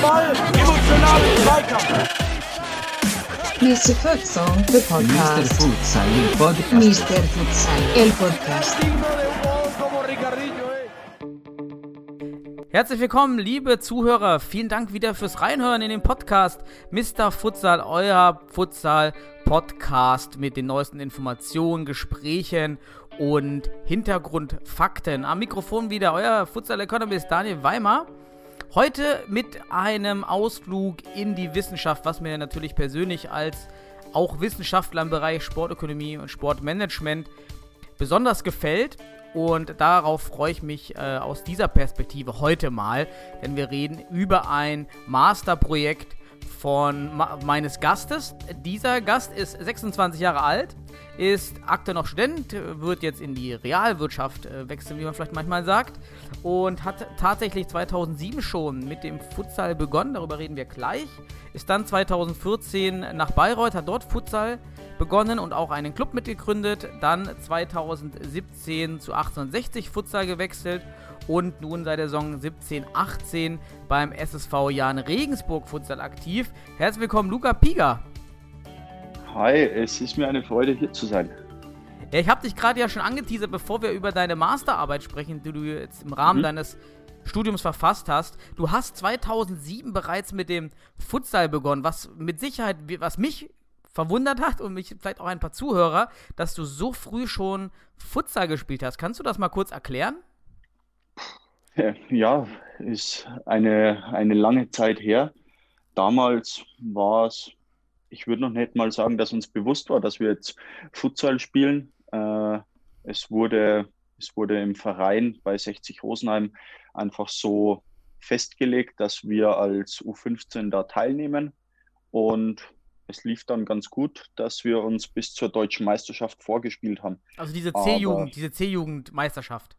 Ball, Zweikampf. Mr. Futsal, the Mr. podcast. Futsal, il podcast. Mr. Futsal, el podcast. Herzlich willkommen, liebe Zuhörer. Vielen Dank wieder fürs Reinhören in den Podcast Mr. Futsal, euer Futsal-Podcast mit den neuesten Informationen, Gesprächen und Hintergrundfakten. Am Mikrofon wieder euer Futsal-Economist Daniel Weimer. Heute mit einem Ausflug in die Wissenschaft, was mir natürlich persönlich als auch Wissenschaftler im Bereich Sportökonomie und Sportmanagement besonders gefällt. Und darauf freue ich mich äh, aus dieser Perspektive heute mal, denn wir reden über ein Masterprojekt von meines Gastes. Dieser Gast ist 26 Jahre alt, ist aktuell noch Student, wird jetzt in die Realwirtschaft äh, wechseln, wie man vielleicht manchmal sagt, und hat tatsächlich 2007 schon mit dem Futsal begonnen, darüber reden wir gleich. Ist dann 2014 nach Bayreuth, hat dort Futsal begonnen und auch einen Club mitgegründet. Dann 2017 zu 1860 Futsal gewechselt und nun seit der Saison 17-18 beim SSV Jan Regensburg Futsal aktiv. Herzlich willkommen, Luca Piga. Hi, es ist mir eine Freude, hier zu sein. Ja, ich habe dich gerade ja schon angeteasert, bevor wir über deine Masterarbeit sprechen, die du jetzt im Rahmen Mhm. deines Studiums verfasst hast. Du hast 2007 bereits mit dem Futsal begonnen, was mit Sicherheit, was mich verwundert hat und mich vielleicht auch ein paar Zuhörer, dass du so früh schon Futsal gespielt hast. Kannst du das mal kurz erklären? Ja, ist eine, eine lange Zeit her. Damals war es, ich würde noch nicht mal sagen, dass uns bewusst war, dass wir jetzt Futsal spielen. Äh, es wurde, es wurde im Verein bei 60 Rosenheim einfach so festgelegt, dass wir als U15 da teilnehmen. Und es lief dann ganz gut, dass wir uns bis zur deutschen Meisterschaft vorgespielt haben. Also diese C-Jugend, diese C-Jugendmeisterschaft.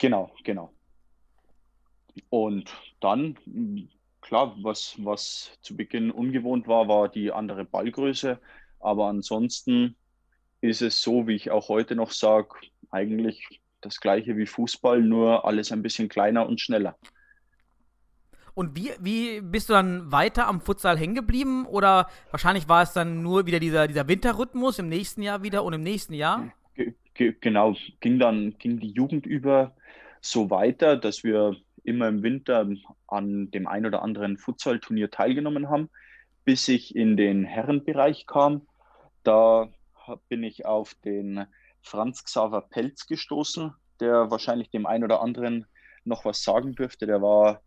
Genau, genau. Und dann, mh, klar, was, was zu Beginn ungewohnt war, war die andere Ballgröße. Aber ansonsten ist es so, wie ich auch heute noch sage, eigentlich das gleiche wie Fußball, nur alles ein bisschen kleiner und schneller. Und wie, wie bist du dann weiter am Futsal hängen geblieben? Oder wahrscheinlich war es dann nur wieder dieser, dieser Winterrhythmus im nächsten Jahr wieder und im nächsten Jahr? Ge ge genau, ging dann, ging die Jugend über so weiter, dass wir immer im Winter an dem ein oder anderen Futsal-Turnier teilgenommen haben, bis ich in den Herrenbereich kam. Da bin ich auf den Franz Xaver Pelz gestoßen, der wahrscheinlich dem einen oder anderen noch was sagen dürfte. Der war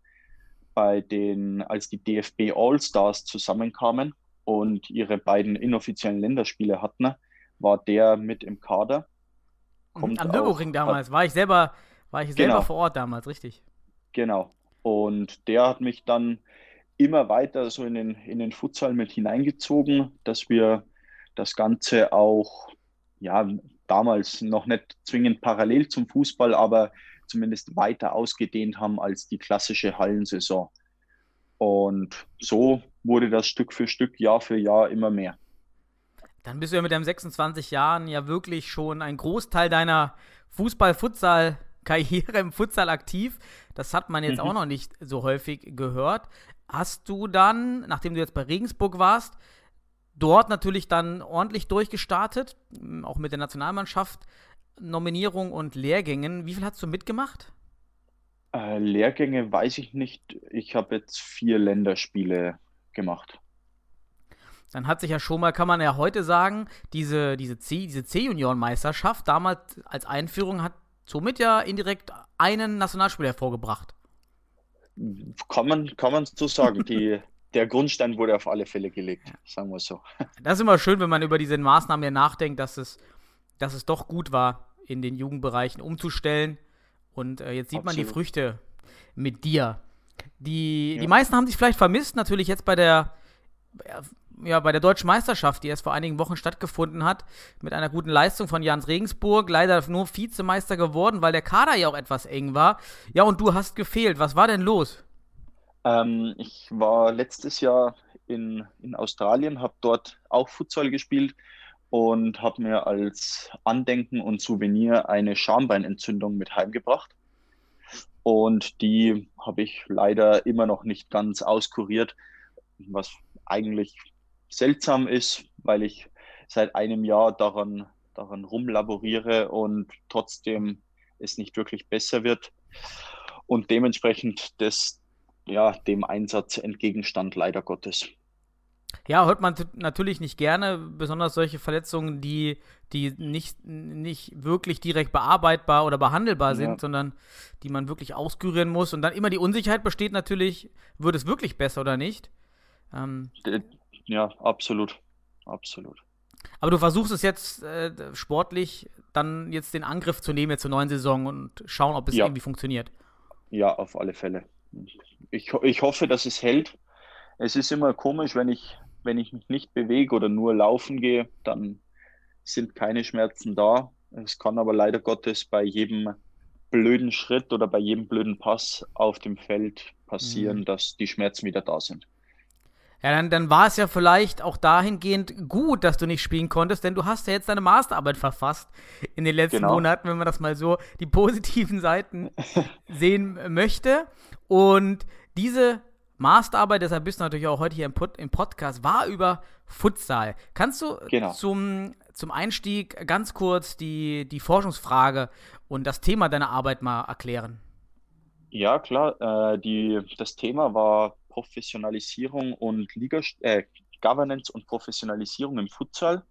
bei den, als die DFB All-Stars zusammenkamen und ihre beiden inoffiziellen Länderspiele hatten, war der mit im Kader. Kommt Am Nürburgring damals. War ich selber, war ich selber Genau. vor Ort damals, richtig. Genau. Und der hat mich dann immer weiter so in den, in den Futsal mit hineingezogen, dass wir das Ganze auch, ja, damals noch nicht zwingend parallel zum Fußball, aber zumindest weiter ausgedehnt haben als die klassische Hallensaison. Und so wurde das Stück für Stück, Jahr für Jahr immer mehr. Dann bist du ja mit deinen 26 Jahren ja wirklich schon ein Großteil deiner Fußball-Futsal-Karriere im Futsal aktiv. Das hat man jetzt Mhm. auch noch nicht so häufig gehört. Hast du dann, nachdem du jetzt bei Regensburg warst, dort natürlich dann ordentlich durchgestartet, auch mit der Nationalmannschaft, Nominierung und Lehrgängen. Wie viel hast du mitgemacht? Äh, Lehrgänge weiß ich nicht. Ich habe jetzt vier Länderspiele gemacht. Dann hat sich ja schon mal, kann man ja heute sagen, diese, diese C, diese C-Junioren-Meisterschaft damals als Einführung hat somit ja indirekt einen Nationalspieler hervorgebracht. Kann man, kann man so sagen. Die, der Grundstein wurde auf alle Fälle gelegt, sagen wir so. Das ist immer schön, wenn man über diese Maßnahmen ja nachdenkt, dass es, dass es doch gut war, in den Jugendbereichen umzustellen. Und äh, jetzt sieht man die Absolut. Früchte mit dir. Die, die Ja. meisten haben sich vielleicht vermisst, natürlich jetzt bei der, ja, bei der deutschen Meisterschaft, die erst vor einigen Wochen stattgefunden hat, mit einer guten Leistung von Jans Regensburg. Leider nur Vizemeister geworden, weil der Kader ja auch etwas eng war. Ja, und du hast gefehlt. Was war denn los? Ähm, ich war letztes Jahr in, in Australien, habe dort auch Futsal gespielt und habe mir als Andenken und Souvenir eine Schambeinentzündung mit heimgebracht. Und die habe ich leider immer noch nicht ganz auskuriert, was eigentlich seltsam ist, weil ich seit einem Jahr daran, daran rumlaboriere und trotzdem es nicht wirklich besser wird. Und dementsprechend das, ja, dem Einsatz entgegenstand, leider Gottes. Ja, hört man natürlich nicht gerne, besonders solche Verletzungen, die, die nicht, nicht wirklich direkt bearbeitbar oder behandelbar sind, ja. sondern die man wirklich auskurieren muss. Und dann immer die Unsicherheit besteht natürlich, wird es wirklich besser oder nicht? Ähm, ja, absolut. Absolut. Aber du versuchst es jetzt äh, sportlich dann jetzt den Angriff zu nehmen jetzt zur neuen Saison und schauen, ob es ja. irgendwie funktioniert. Ja, auf alle Fälle. Ich, ich hoffe, dass es hält. Es ist immer komisch, wenn ich, wenn ich mich nicht bewege oder nur laufen gehe, dann sind keine Schmerzen da. Es kann aber leider Gottes bei jedem blöden Schritt oder bei jedem blöden Pass auf dem Feld passieren, mhm. dass die Schmerzen wieder da sind. Ja, dann, dann war es ja vielleicht auch dahingehend gut, dass du nicht spielen konntest, denn du hast ja jetzt deine Masterarbeit verfasst in den letzten genau. Monaten, wenn man das mal so die positiven Seiten sehen möchte. Und diese Masterarbeit, deshalb bist du natürlich auch heute hier im, Pod, im Podcast, war über Futsal. Kannst du genau. zum, zum Einstieg ganz kurz die, die Forschungsfrage und das Thema deiner Arbeit mal erklären? Ja, klar. Äh, die, das Thema war Professionalisierung und Liga, äh, Governance und Professionalisierung im Futsal.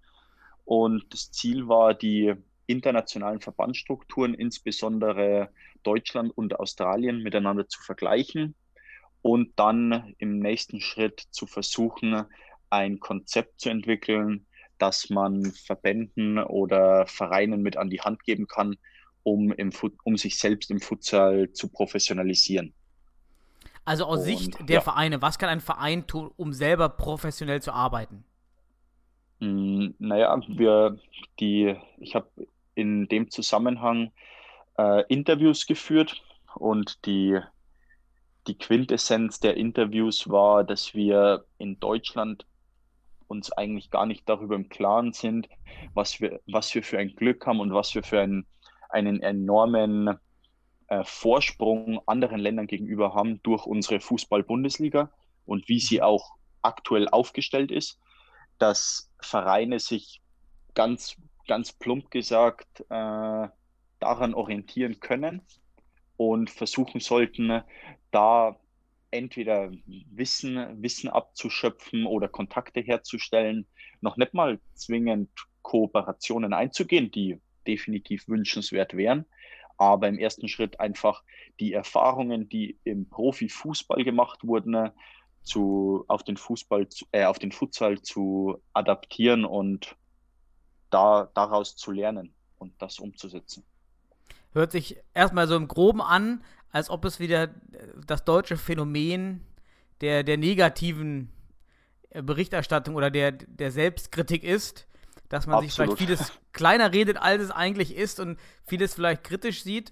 Und das Ziel war, die internationalen Verbandsstrukturen, insbesondere Deutschland und Australien, miteinander zu vergleichen und dann im nächsten Schritt zu versuchen, ein Konzept zu entwickeln, das man Verbänden oder Vereinen mit an die Hand geben kann, um, im, um sich selbst im Futsal zu professionalisieren. Also aus und, Sicht der ja. Vereine, was kann ein Verein tun, um selber professionell zu arbeiten? Mm, naja, wir, die, ich habe in dem Zusammenhang äh, Interviews geführt und die, die Quintessenz der Interviews war, dass wir in Deutschland uns eigentlich gar nicht darüber im Klaren sind, was wir, was wir für ein Glück haben und was wir für ein, einen enormen äh, Vorsprung anderen Ländern gegenüber haben durch unsere Fußball-Bundesliga und wie sie mhm. auch aktuell aufgestellt ist, dass Vereine sich ganz, ganz plump gesagt äh, daran orientieren können und versuchen sollten, da entweder Wissen, Wissen abzuschöpfen oder Kontakte herzustellen, noch nicht mal zwingend Kooperationen einzugehen, die definitiv wünschenswert wären, aber im ersten Schritt einfach die Erfahrungen, die im Profifußball gemacht wurden, zu, auf den Fußball, äh, auf den Futsal zu adaptieren und da, daraus zu lernen und das umzusetzen. Hört sich erstmal so im Groben an, als ob es wieder das deutsche Phänomen der, der negativen Berichterstattung oder der, der Selbstkritik ist dass man Absolut. sich vielleicht vieles kleiner redet, als es eigentlich ist und vieles vielleicht kritisch sieht.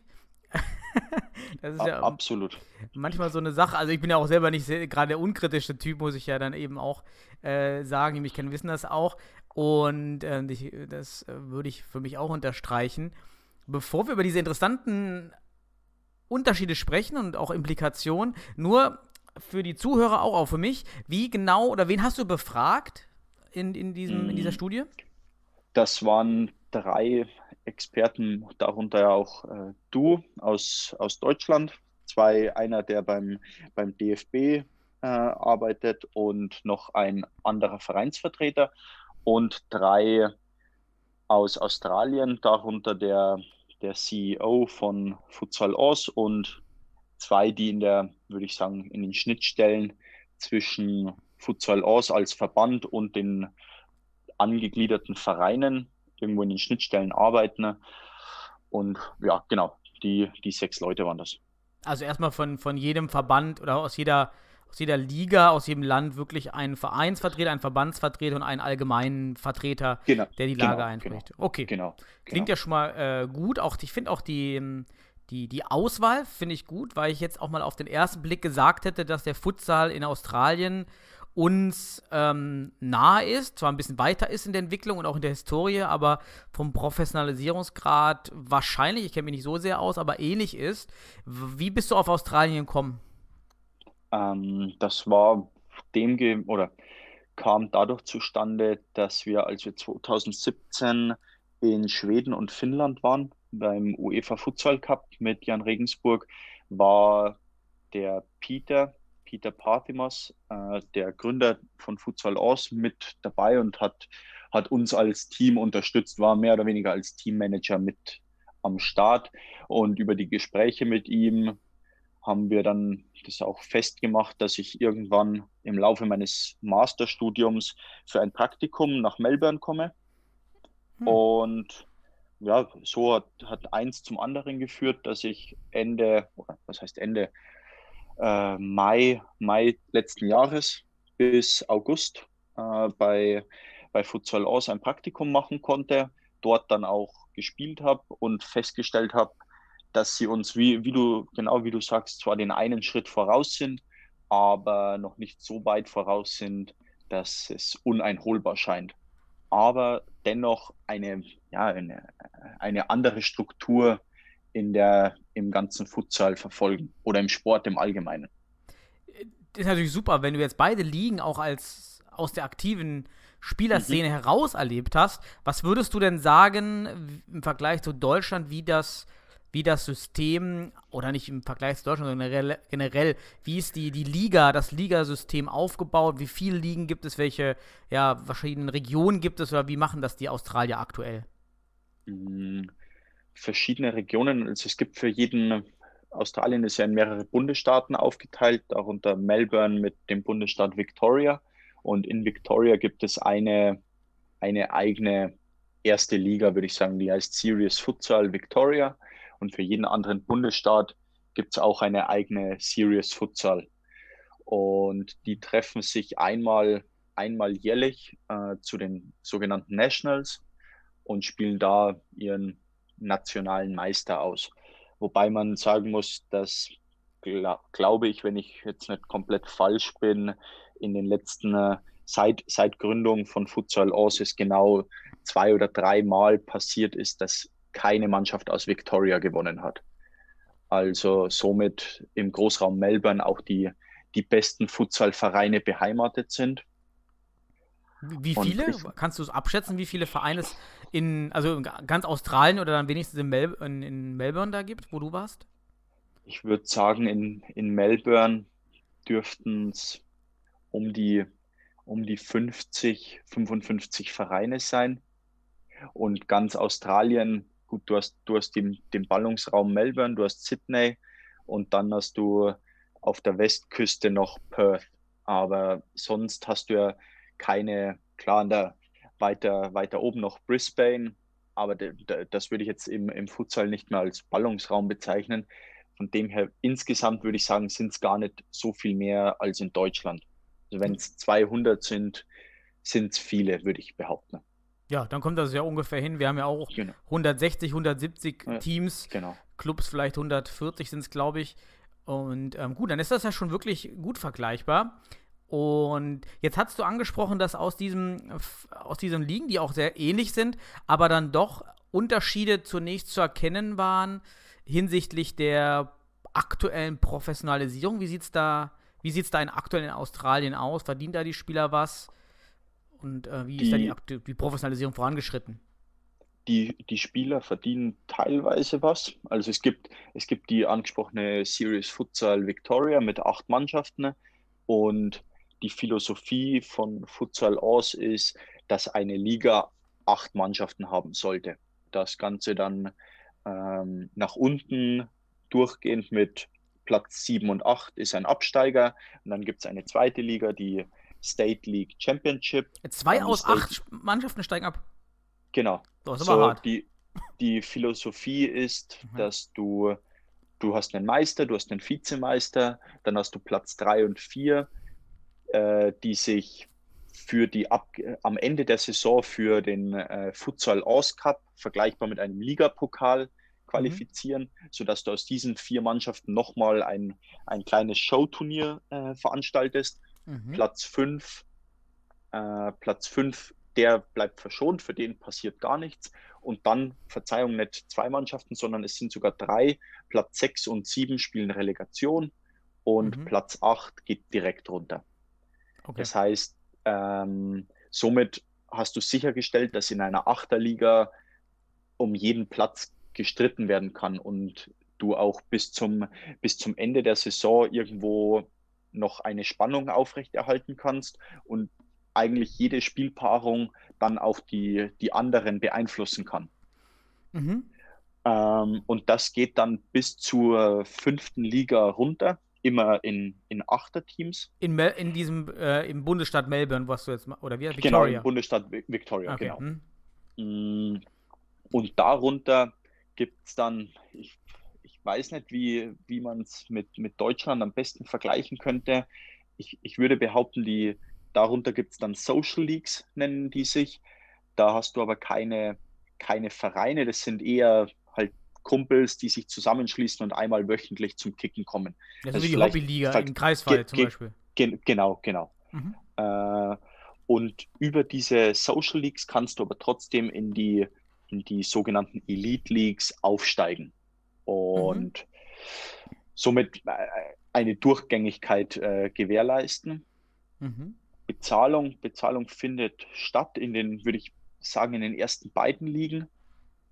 das ist ja absolut. Manchmal so eine Sache. Also ich bin ja auch selber nicht gerade der unkritische Typ, muss ich ja dann eben auch äh, sagen. Die mich kennen, wissen das auch. Und äh, ich, das würde ich für mich auch unterstreichen. Bevor wir über diese interessanten Unterschiede sprechen und auch Implikationen, nur für die Zuhörer auch, auch für mich, wie genau oder wen hast du befragt in, in, diesem, in dieser mm. Studie? Das waren drei Experten, darunter auch äh, du aus, aus Deutschland, zwei, einer, der beim, beim DFB äh, arbeitet und noch ein anderer Vereinsvertreter. Und drei aus Australien, darunter der, der CEO von Futsal Oz und zwei, die in der, würde ich sagen, in den Schnittstellen zwischen Futsal Oz als Verband und den angegliederten Vereinen irgendwo in den Schnittstellen arbeiten. Und ja, genau, die, die sechs Leute waren das. Also erstmal von, von jedem Verband oder aus jeder, aus jeder Liga, aus jedem Land wirklich einen Vereinsvertreter, einen Verbandsvertreter und einen allgemeinen Vertreter, genau, der die Lage genau, einspricht. Genau, okay. Genau. Klingt genau. ja schon mal äh, gut. Auch, ich finde auch die, die, die Auswahl finde ich gut, weil ich jetzt auch mal auf den ersten Blick gesagt hätte, dass der Futsal in Australien uns ähm, nahe ist, zwar ein bisschen weiter ist in der Entwicklung und auch in der Historie, aber vom Professionalisierungsgrad wahrscheinlich, ich kenne mich nicht so sehr aus, aber ähnlich ist. Wie bist du auf Australien gekommen? Ähm, das war dem oder kam dadurch zustande, dass wir, als wir 2017 in Schweden und Finnland waren, beim UEFA Futsal Cup mit Jan Regensburg, war der Peter, Peter Parthimos, äh, der Gründer von Futsal Aus, mit dabei und hat, hat uns als Team unterstützt, war mehr oder weniger als Teammanager mit am Start. Und über die Gespräche mit ihm haben wir dann das auch festgemacht, dass ich irgendwann im Laufe meines Masterstudiums für ein Praktikum nach Melbourne komme. Hm. Und ja, so hat, hat eins zum anderen geführt, dass ich Ende, was heißt Ende, äh, Mai, Mai letzten Jahres bis August äh, bei, bei Futsal Aus ein Praktikum machen konnte, dort dann auch gespielt habe und festgestellt habe, dass sie uns, wie, wie du, genau wie du sagst, zwar den einen Schritt voraus sind, aber noch nicht so weit voraus sind, dass es uneinholbar scheint. Aber dennoch eine, ja, eine, eine andere Struktur in der, im ganzen Futsal verfolgen oder im Sport im Allgemeinen. Das ist natürlich super, wenn du jetzt beide Ligen auch als aus der aktiven Spielerszene mhm. heraus erlebt hast. Was würdest du denn sagen im Vergleich zu Deutschland, wie das wie das System, oder nicht im Vergleich zu Deutschland, sondern generell, generell wie ist die, die Liga, das Ligasystem aufgebaut, wie viele Ligen gibt es, welche ja, verschiedenen Regionen gibt es oder wie machen das die Australier aktuell? Mm, verschiedene Regionen, also es gibt für jeden, Australien ist ja in mehrere Bundesstaaten aufgeteilt, darunter Melbourne mit dem Bundesstaat Victoria. Und in Victoria gibt es eine, eine eigene erste Liga, würde ich sagen, die heißt Serious Futsal Victoria. Und für jeden anderen Bundesstaat gibt es auch eine eigene Serious Futsal. Und die treffen sich einmal, einmal jährlich äh, zu den sogenannten Nationals und spielen da ihren nationalen Meister aus. Wobei man sagen muss, dass, glaub, glaube ich, wenn ich jetzt nicht komplett falsch bin, in den letzten, äh, seit, seit Gründung von Futsal Aus es genau zwei oder drei Mal passiert ist, dass keine Mannschaft aus Victoria gewonnen hat. Also somit im Großraum Melbourne auch die, die besten Futsalvereine beheimatet sind. Wie viele? Ich, Kannst du es abschätzen, wie viele Vereine es in, also in ganz Australien oder dann wenigstens in, Mel in, in Melbourne da gibt, wo du warst? Ich würde sagen, in, in Melbourne dürften es um die, um die 50, 55 Vereine sein. Und ganz Australien gut, du hast, du hast den, den Ballungsraum Melbourne, du hast Sydney und dann hast du auf der Westküste noch Perth. Aber sonst hast du ja keine, klar, der, weiter, weiter oben noch Brisbane, aber de, de, das würde ich jetzt im, im Futsal nicht mehr als Ballungsraum bezeichnen. Von dem her, insgesamt würde ich sagen, sind es gar nicht so viel mehr als in Deutschland. Also wenn es 200 sind, sind es viele, würde ich behaupten. Ja, dann kommt das ja ungefähr hin. Wir haben ja auch genau. 160, 170 ja, Teams, genau. Clubs vielleicht 140 sind es, glaube ich. Und ähm, gut, dann ist das ja schon wirklich gut vergleichbar. Und jetzt hast du angesprochen, dass aus diesem, aus diesen Ligen, die auch sehr ähnlich sind, aber dann doch Unterschiede zunächst zu erkennen waren hinsichtlich der aktuellen Professionalisierung. Wie sieht es da, da in aktuell in Australien aus? Verdient da die Spieler was? Und äh, wie die, ist da die, die, Professionalisierung vorangeschritten? Die, die Spieler verdienen teilweise was. Also es gibt, es gibt die angesprochene Series Futsal Victoria mit acht Mannschaften und die Philosophie von Futsal aus ist, dass eine Liga acht Mannschaften haben sollte. Das Ganze dann ähm, nach unten durchgehend mit Platz 7 und 8 ist ein Absteiger. Und dann gibt es eine zweite Liga, die State League Championship. Zwei aus State acht Mannschaften steigen ab. Genau. Das ist aber so, hart. Die, die Philosophie ist, mhm. dass du, du hast einen Meister, du hast einen Vizemeister, dann hast du Platz drei und vier, äh, die sich für die Ab am Ende der Saison für den äh, Futsal Aus Cup vergleichbar mit einem Ligapokal qualifizieren, mhm. sodass du aus diesen vier Mannschaften nochmal ein, ein kleines Showturnier äh, veranstaltest Mhm. Platz 5, äh, Platz 5, der bleibt verschont, für den passiert gar nichts. Und dann, Verzeihung, nicht zwei Mannschaften, sondern es sind sogar drei. Platz 6 und 7 spielen Relegation und mhm. Platz 8 geht direkt runter. Okay. Das heißt, ähm, somit hast du sichergestellt, dass in einer Achterliga um jeden Platz gestritten werden kann und du auch bis zum, bis zum Ende der Saison irgendwo noch eine Spannung aufrechterhalten kannst und eigentlich jede Spielpaarung dann auch die, die anderen beeinflussen kann. Mhm. Ähm, und das geht dann bis zur fünften Liga runter, immer in, in Achterteams. In, Mel in diesem, äh, im Bundesstaat Melbourne, was du jetzt, oder wie? Victoria. Genau, im Bundesstaat Victoria, okay. genau. Hm. Und darunter gibt es dann, ich, ich weiß nicht, wie, wie man es mit, mit Deutschland am besten vergleichen könnte. Ich, ich würde behaupten, die, darunter gibt es dann Social Leagues, nennen die sich. Da hast du aber keine, keine Vereine, das sind eher Kumpels, die sich zusammenschließen und einmal wöchentlich zum Kicken kommen. Ja, so wie die Hobbyliga in Kreisfall zum Beispiel. Ge genau, genau. Mhm. Äh, und über diese Social Leagues kannst du aber trotzdem in die, in die sogenannten Elite Leagues aufsteigen und mhm. somit äh, eine Durchgängigkeit äh, gewährleisten. Mhm. Bezahlung, Bezahlung findet statt in den, würde ich sagen, in den ersten beiden Ligen.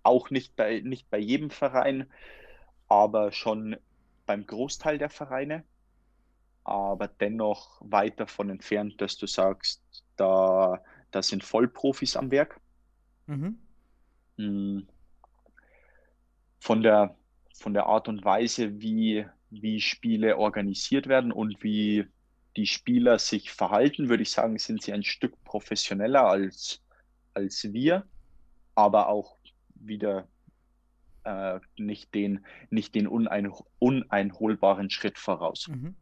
Auch nicht bei, nicht bei jedem Verein, aber schon beim Großteil der Vereine. Aber dennoch weit davon entfernt, dass du sagst, da, da sind Vollprofis am Werk. Mhm. Hm. Von der, von der Art und Weise, wie, wie Spiele organisiert werden und wie die Spieler sich verhalten, würde ich sagen, sind sie ein Stück professioneller als, als wir, aber auch wieder äh, nicht den, nicht den unein, uneinholbaren Schritt voraus. Mhm.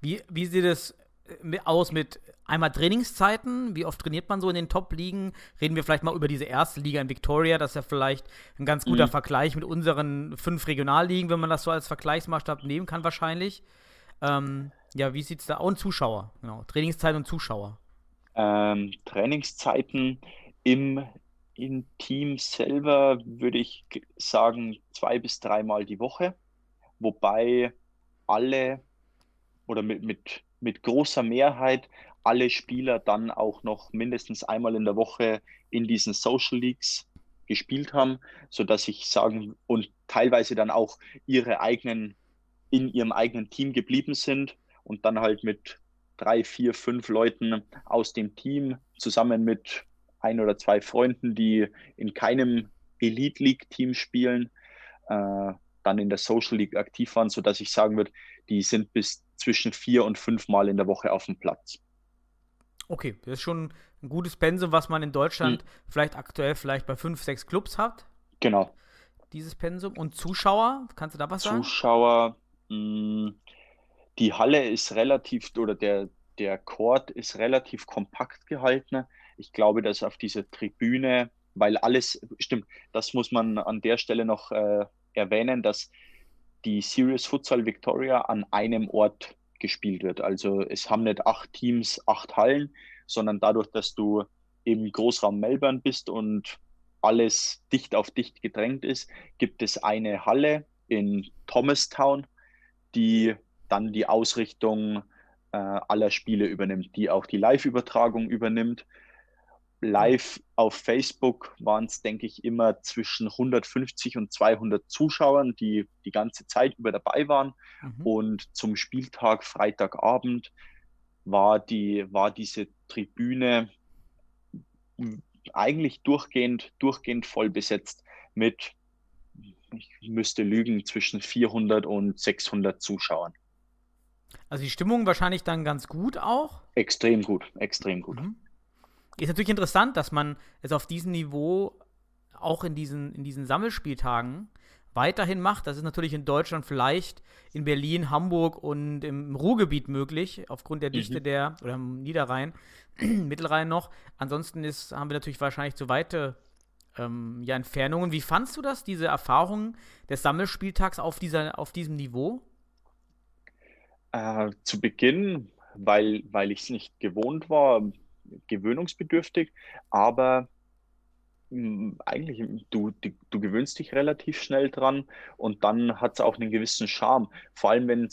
Wie, wie sieht es äh, aus mit einmal Trainingszeiten? Wie oft trainiert man so in den Top-Ligen? Reden wir vielleicht mal über diese erste Liga in Victoria. Das ist ja vielleicht ein ganz guter mhm. Vergleich mit unseren fünf Regionalligen, wenn man das so als Vergleichsmaßstab nehmen kann, wahrscheinlich. Ähm, ja, wie sieht es da? Und Zuschauer, genau. Trainingszeit und Zuschauer. Ähm, Trainingszeiten im, im Team selber würde ich sagen zwei bis dreimal die Woche, wobei alle oder mit, mit, mit großer Mehrheit alle Spieler dann auch noch mindestens einmal in der Woche in diesen Social Leagues gespielt haben, sodass ich sagen und teilweise dann auch ihre eigenen in ihrem eigenen Team geblieben sind und dann halt mit drei, vier, fünf Leuten aus dem Team zusammen mit ein oder zwei Freunden, die in keinem Elite League Team spielen, äh, dann in der Social League aktiv waren, sodass ich sagen würde, die sind bis zwischen vier und fünf Mal in der Woche auf dem Platz. Okay, das ist schon ein gutes Pensum, was man in Deutschland hm. vielleicht aktuell vielleicht bei fünf, sechs Clubs hat. Genau. Dieses Pensum. Und Zuschauer, kannst du da was sagen? Zuschauer, hm, die Halle ist relativ, oder der, der Court ist relativ kompakt gehalten. Ich glaube, dass auf dieser Tribüne, weil alles, stimmt, das muss man an der Stelle noch äh, erwähnen, dass die Serious Futsal Victoria an einem Ort gespielt wird. Also es haben nicht acht Teams, acht Hallen, sondern dadurch, dass du im Großraum Melbourne bist und alles dicht auf dicht gedrängt ist, gibt es eine Halle in Thomastown, die dann die Ausrichtung äh, aller Spiele übernimmt, die auch die Live-Übertragung übernimmt. Live auf Facebook waren es, denke ich, immer zwischen 150 und 200 Zuschauern, die die ganze Zeit über dabei waren. Mhm. Und zum Spieltag Freitagabend war, die, war diese Tribüne eigentlich durchgehend, durchgehend voll besetzt mit, ich müsste lügen, zwischen 400 und 600 Zuschauern. Also die Stimmung wahrscheinlich dann ganz gut auch? Extrem gut, extrem gut. Mhm. Ist natürlich interessant, dass man es auf diesem Niveau auch in diesen, in diesen Sammelspieltagen weiterhin macht. Das ist natürlich in Deutschland vielleicht in Berlin, Hamburg und im Ruhrgebiet möglich, aufgrund der Dichte mhm. der, oder im Niederrhein, Mittelrhein noch. Ansonsten ist, haben wir natürlich wahrscheinlich zu weite ähm, ja, Entfernungen. Wie fandst du das, diese Erfahrung des Sammelspieltags auf, dieser, auf diesem Niveau? Äh, zu Beginn weil, weil ich es nicht gewohnt war, gewöhnungsbedürftig, aber mh, eigentlich, du, du, gewöhnst dich relativ schnell dran und dann hat es auch einen gewissen Charme. Vor allem, wenn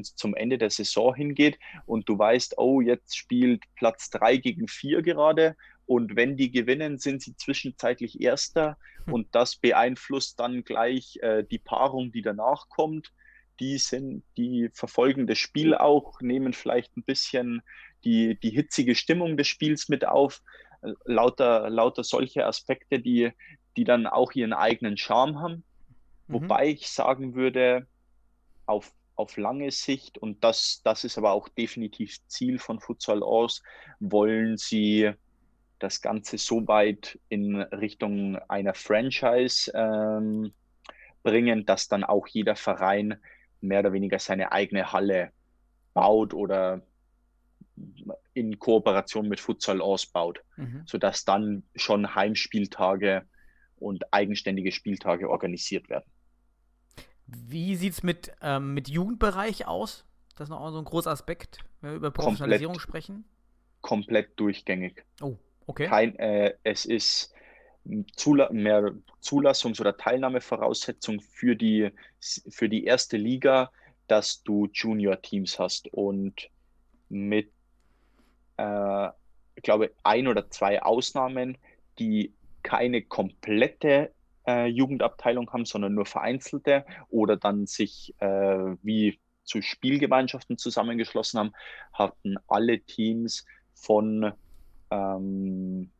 es zum Ende der Saison hingeht und du weißt, oh, jetzt spielt Platz 3 gegen 4 gerade und wenn die gewinnen, sind sie zwischenzeitlich Erster Hm. und das beeinflusst dann gleich äh, die Paarung, die danach kommt. Die sind, die verfolgen das Spiel auch, nehmen vielleicht ein bisschen die, die hitzige Stimmung des Spiels mit auf. Lauter, lauter solche Aspekte, die, die dann auch ihren eigenen Charme haben. Mhm. Wobei ich sagen würde, auf, auf lange Sicht, und das, das ist aber auch definitiv Ziel von Futsal aus, wollen sie das Ganze so weit in Richtung einer Franchise ähm, bringen, dass dann auch jeder Verein mehr oder weniger seine eigene Halle baut oder in Kooperation mit Futsal ausbaut, Mhm. sodass dann schon Heimspieltage und eigenständige Spieltage organisiert werden. Wie sieht es mit, ähm, mit Jugendbereich aus? Das ist noch so ein großer Aspekt, wenn wir über Professionalisierung sprechen. Komplett durchgängig. Oh, okay. Kein, äh, es ist Zula mehr Zulassungs- oder Teilnahmevoraussetzung für die, für die erste Liga, dass du Junior-Teams hast und mit, äh, ich glaube, ein oder zwei Ausnahmen, die keine komplette äh, Jugendabteilung haben, sondern nur vereinzelte oder dann sich äh, wie zu Spielgemeinschaften zusammengeschlossen haben, hatten alle Teams von ähm,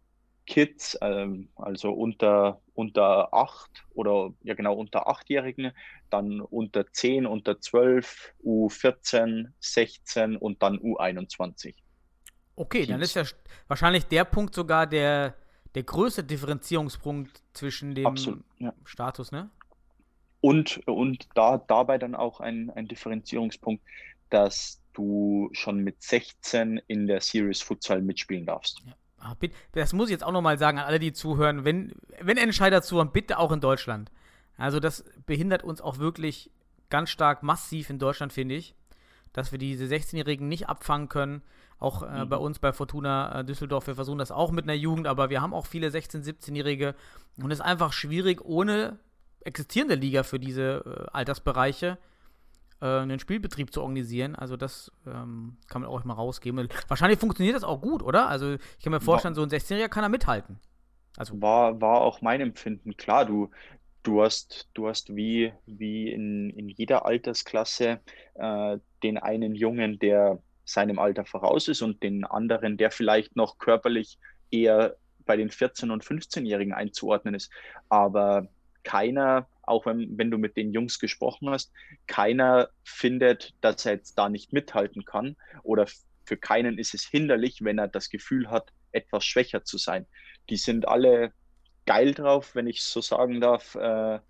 Kids, ähm, also unter, unter acht oder ja genau unter achtjährigen, dann unter 10, unter 12, U14, 16 und dann U21. Okay, dann Teams. ist ja wahrscheinlich der Punkt sogar der, der größte Differenzierungspunkt zwischen dem Absolut. Ja. Status, ne? Und, und da, dabei dann auch ein, ein Differenzierungspunkt, dass du schon mit 16 in der Series Futsal mitspielen darfst. Ah, bitte, das muss ich jetzt auch nochmal sagen an alle, die zuhören. Wenn, wenn Entscheider zuhören, bitte auch in Deutschland. Also, das behindert uns auch wirklich ganz stark massiv in Deutschland, finde ich. Dass wir diese 16-Jährigen nicht abfangen können. Auch äh, Mhm. bei uns bei Fortuna äh, Düsseldorf, wir versuchen das auch mit einer Jugend, aber wir haben auch viele 16-, 17-Jährige. Und es ist einfach schwierig, ohne existierende Liga für diese äh, Altersbereiche äh, einen Spielbetrieb zu organisieren. Also das ähm, kann man auch mal rausgeben. Wahrscheinlich funktioniert das auch gut, oder? Also ich kann mir vorstellen, so ein 16-Jähriger kann da mithalten. Also War, war auch mein Empfinden. Klar, du, du hast, du hast wie, wie in, in jeder Altersklasse äh, den einen Jungen, der seinem Alter voraus ist und den anderen, der vielleicht noch körperlich eher bei den 14- und 15-Jährigen einzuordnen ist. Aber keiner, auch wenn, wenn du mit den Jungs gesprochen hast, keiner findet, dass er jetzt da nicht mithalten kann oder für keinen ist es hinderlich, wenn er das Gefühl hat, etwas schwächer zu sein. Die sind alle geil drauf, wenn ich so sagen darf, äh,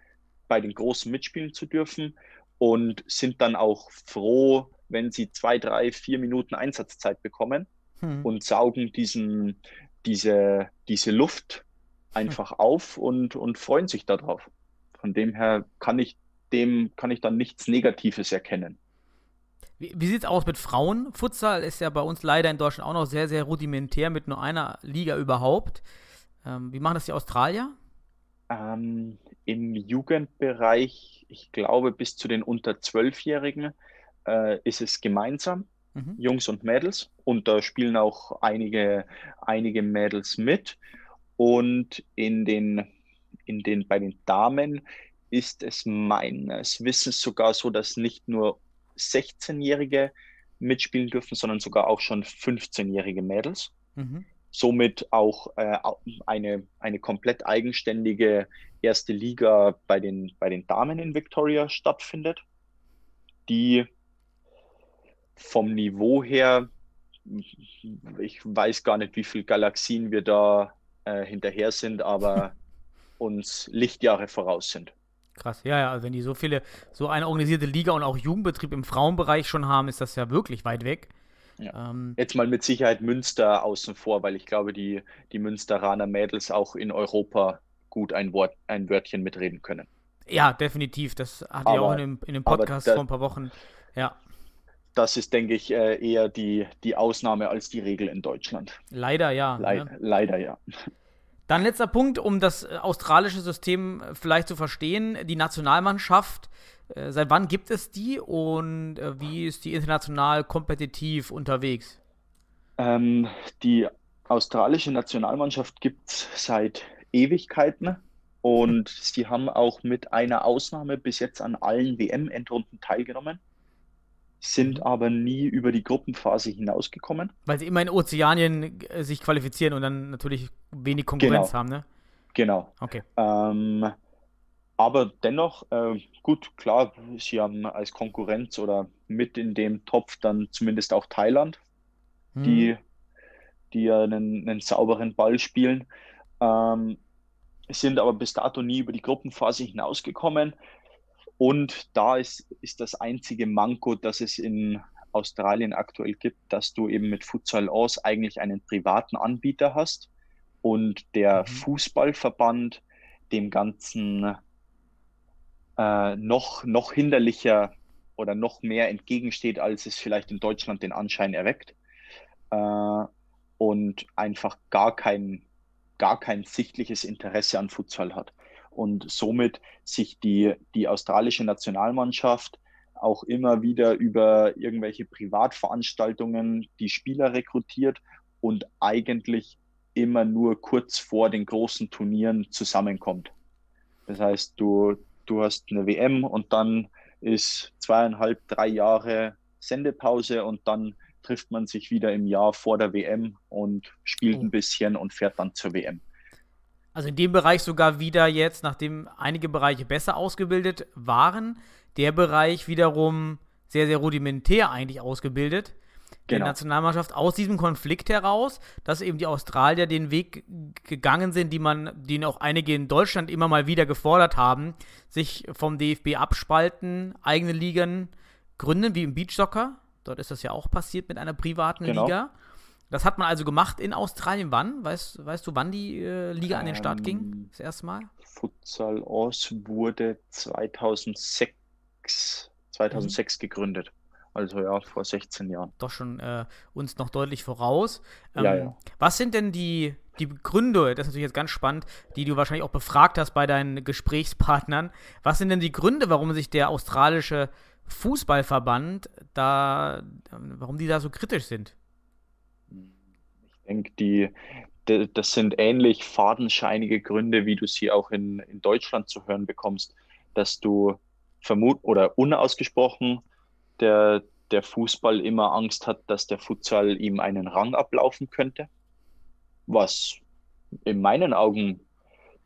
bei den Großen mitspielen zu dürfen und sind dann auch froh, wenn sie zwei, drei, vier Minuten Einsatzzeit bekommen hm. und saugen diesen, diese, diese Luft einfach auf und, und freuen sich darauf. Von dem her kann ich dem, kann ich dann nichts Negatives erkennen. Wie, wie sieht es aus mit Frauen? Futsal ist ja bei uns leider in Deutschland auch noch sehr, sehr rudimentär mit nur einer Liga überhaupt. Ähm, wie machen das die Australier? Ähm, Im Jugendbereich, ich glaube, bis zu den unter 12-Jährigen äh, ist es gemeinsam, Mhm. Jungs und Mädels. Und da spielen auch einige, einige Mädels mit. Und in den, in den, bei den Damen ist es meines Wissens sogar so, dass nicht nur 16-Jährige mitspielen dürfen, sondern sogar auch schon 15-jährige Mädels Mhm. somit auch äh, eine, eine komplett eigenständige erste Liga bei den, bei den Damen in Victoria stattfindet, die vom Niveau her, ich weiß gar nicht, wie viele Galaxien wir da äh, hinterher sind, aber uns Lichtjahre voraus sind. Krass, ja, ja, also wenn die so viele, so eine organisierte Liga und auch Jugendbetrieb im Frauenbereich schon haben, ist das ja wirklich weit weg. Ja. Ähm, Jetzt mal mit Sicherheit Münster außen vor, weil ich glaube, die, die Münsteraner Mädels auch in Europa gut ein Wort, ein Wörtchen mitreden können. ja, definitiv. Das hatte ich auch Aber- in dem, in dem aber Podcast da- vor ein paar Wochen. Ja. Das ist, denke ich, äh, eher die, die Ausnahme als die Regel in Deutschland. Leider ja. Le ne? Leider ja. Dann letzter Punkt, um das äh, australische System äh, vielleicht zu verstehen. Die Nationalmannschaft, seit wann gibt es die und wie ist die international kompetitiv unterwegs? Ähm, die australische Nationalmannschaft gibt es seit Ewigkeiten und sie haben auch mit einer Ausnahme bis jetzt an allen WM-Endrunden teilgenommen, sind aber nie über die Gruppenphase hinausgekommen. Weil sie immer in Ozeanien äh, sich qualifizieren und dann natürlich wenig Konkurrenz Genau. haben, ne? Genau. Okay. Ähm, aber dennoch, äh, gut, klar, sie haben als Konkurrenz oder mit in dem Topf dann zumindest auch Thailand, Hm. die, die ja einen, einen sauberen Ball spielen, ähm, sind aber bis dato nie über die Gruppenphase hinausgekommen. Und da ist, ist das einzige Manko, das es in Australien aktuell gibt, dass du eben mit Futsal Aus eigentlich einen privaten Anbieter hast und der Mhm. Fußballverband dem Ganzen äh, noch, noch hinderlicher oder noch mehr entgegensteht, als es vielleicht in Deutschland den Anschein erweckt. Äh, und einfach gar kein, gar kein sichtliches Interesse an Futsal hat. Und somit sich die, die australische Nationalmannschaft auch immer wieder über irgendwelche Privatveranstaltungen die Spieler rekrutiert und eigentlich immer nur kurz vor den großen Turnieren zusammenkommt. Das heißt, du, du hast eine WM und dann ist zweieinhalb, drei Jahre Sendepause und dann trifft man sich wieder im Jahr vor der WM und spielt Oh. ein bisschen und fährt dann zur WM. Also in dem Bereich sogar wieder jetzt, nachdem einige Bereiche besser ausgebildet waren, der Bereich wiederum sehr, sehr rudimentär eigentlich ausgebildet. Der Genau. Nationalmannschaft aus diesem Konflikt heraus, dass eben die Australier den Weg gegangen sind, die man, den auch einige in Deutschland immer mal wieder gefordert haben, sich vom DFB abspalten, eigene Ligen gründen, wie im Beachsoccer. Dort ist das ja auch passiert mit einer privaten Genau. Liga. Das hat man also gemacht in Australien. Wann? Weißt, weißt du, wann die äh, Liga an den Start ging? Ähm, Das erste Mal? Futsal Aus wurde 2006, 2006 gegründet. Also ja, vor 16 Jahren. Doch schon äh, uns noch deutlich voraus. Ähm, Ja, ja. Was sind denn die, die Gründe, das ist natürlich jetzt ganz spannend, die du wahrscheinlich auch befragt hast bei deinen Gesprächspartnern. Was sind denn die Gründe, warum sich der australische Fußballverband da, warum die da so kritisch sind? Denke, die, de- das sind ähnlich fadenscheinige Gründe, wie du sie auch in, in Deutschland zu hören bekommst, dass du vermut oder unausgesprochen der, der Fußball immer Angst hat, dass der Futsal ihm einen Rang ablaufen könnte, was in meinen Augen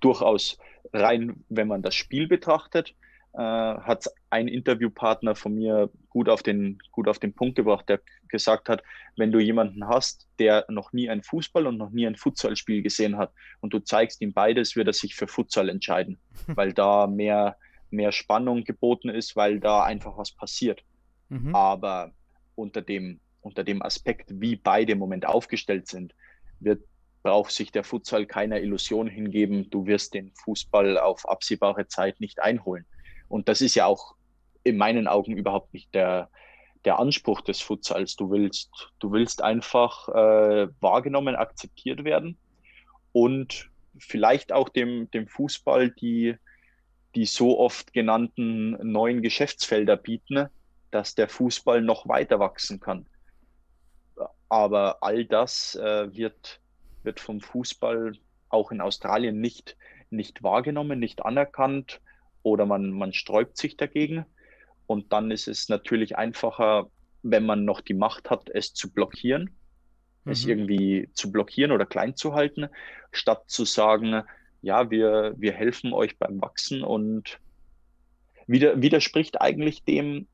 durchaus rein, wenn man das Spiel betrachtet, äh, hat ein Interviewpartner von mir gut auf den, gut auf den Punkt gebracht, der gesagt hat, wenn du jemanden hast, der noch nie ein Fußball und noch nie ein Futsalspiel gesehen hat und du zeigst ihm beides, wird er sich für Futsal entscheiden, weil da mehr, mehr Spannung geboten ist, weil da einfach was passiert. Mhm. Aber unter dem, unter dem Aspekt, wie beide im Moment aufgestellt sind, wird, braucht sich der Futsal keiner Illusion hingeben, du wirst den Fußball auf absehbare Zeit nicht einholen. Und das ist ja auch in meinen Augen überhaupt nicht der, der Anspruch des Futsals. Du willst, du willst einfach äh, wahrgenommen, akzeptiert werden und vielleicht auch dem, dem Fußball die, die so oft genannten neuen Geschäftsfelder bieten, dass der Fußball noch weiter wachsen kann. Aber all das äh, wird, wird vom Fußball auch in Australien nicht, nicht wahrgenommen, nicht anerkannt oder man, man sträubt sich dagegen. Und dann ist es natürlich einfacher, wenn man noch die Macht hat, es zu blockieren, es Mhm. irgendwie zu blockieren oder klein zu halten, statt zu sagen, ja, wir, wir helfen euch beim Wachsen und wider, widerspricht eigentlich dem,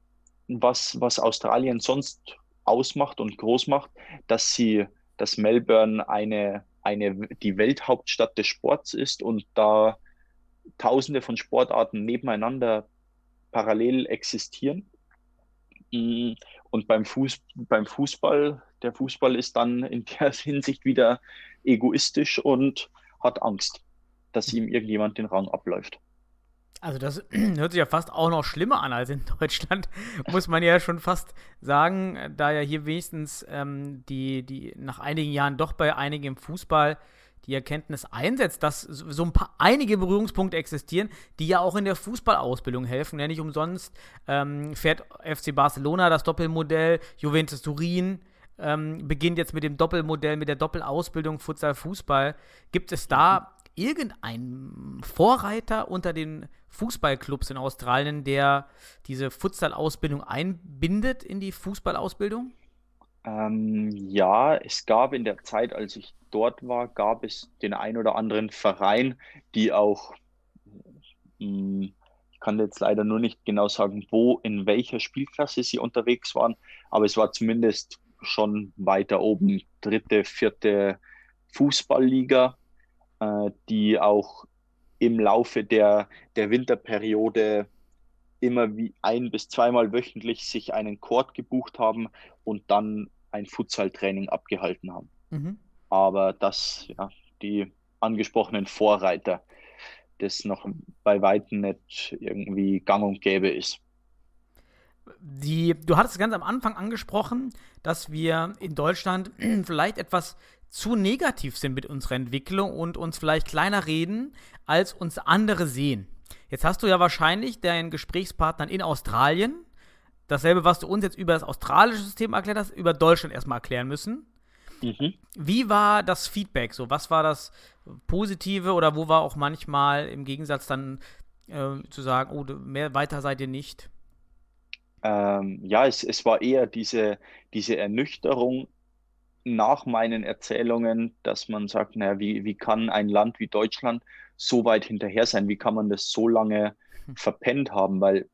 was, was Australien sonst ausmacht und groß macht, dass sie, dass Melbourne eine, eine, die Welthauptstadt des Sports ist und da tausende von Sportarten nebeneinander parallel existieren. Mm, Und beim, Fuß, beim Fußball, der Fußball ist dann in der Hinsicht wieder egoistisch und hat Angst, dass ihm irgendjemand den Rang abläuft. Also das hört sich ja fast auch noch schlimmer an als in Deutschland, muss man ja schon fast sagen, da ja hier wenigstens ähm, die, die nach einigen Jahren doch bei einigen im Fußball die Erkenntnis einsetzt, dass so ein paar einige Berührungspunkte existieren, die ja auch in der Fußballausbildung helfen. Ja, nicht umsonst ähm, fährt FC Barcelona das Doppelmodell, Juventus Turin ähm, beginnt jetzt mit dem Doppelmodell, mit der Doppelausbildung Futsal-Fußball. Gibt es da irgendeinen Vorreiter unter den Fußballclubs in Australien, der diese Futsal-Ausbildung einbindet in die Fußballausbildung? Ähm, ja, es gab in der Zeit, als ich dort war, gab es den ein oder anderen Verein, die auch, hm, ich kann jetzt leider nur nicht genau sagen, wo, in welcher Spielklasse sie unterwegs waren, aber es war zumindest schon weiter oben, dritte, vierte Fußballliga, äh, die auch im Laufe der, der Winterperiode immer wie ein bis zweimal wöchentlich sich einen Court gebucht haben und dann ein Futsal-Training abgehalten haben. Mhm. Aber dass ja, die angesprochenen Vorreiter das noch bei weitem nicht irgendwie gang und gäbe ist. Die, du hattest ganz am Anfang angesprochen, dass wir in Deutschland vielleicht etwas zu negativ sind mit unserer Entwicklung und uns vielleicht kleiner reden, als uns andere sehen. Jetzt hast du ja wahrscheinlich deinen Gesprächspartnern in Australien dasselbe, was du uns jetzt über das australische System erklärt hast, über Deutschland erstmal erklären müssen. Mhm. Wie war das Feedback? So, was war das Positive oder wo war auch manchmal im Gegensatz dann äh, zu sagen, oh, mehr weiter seid ihr nicht? Ähm, ja, es, es war eher diese, diese Ernüchterung nach meinen Erzählungen, dass man sagt, naja, wie, wie kann ein Land wie Deutschland so weit hinterher sein? Wie kann man das so lange hm. verpennt haben? Weil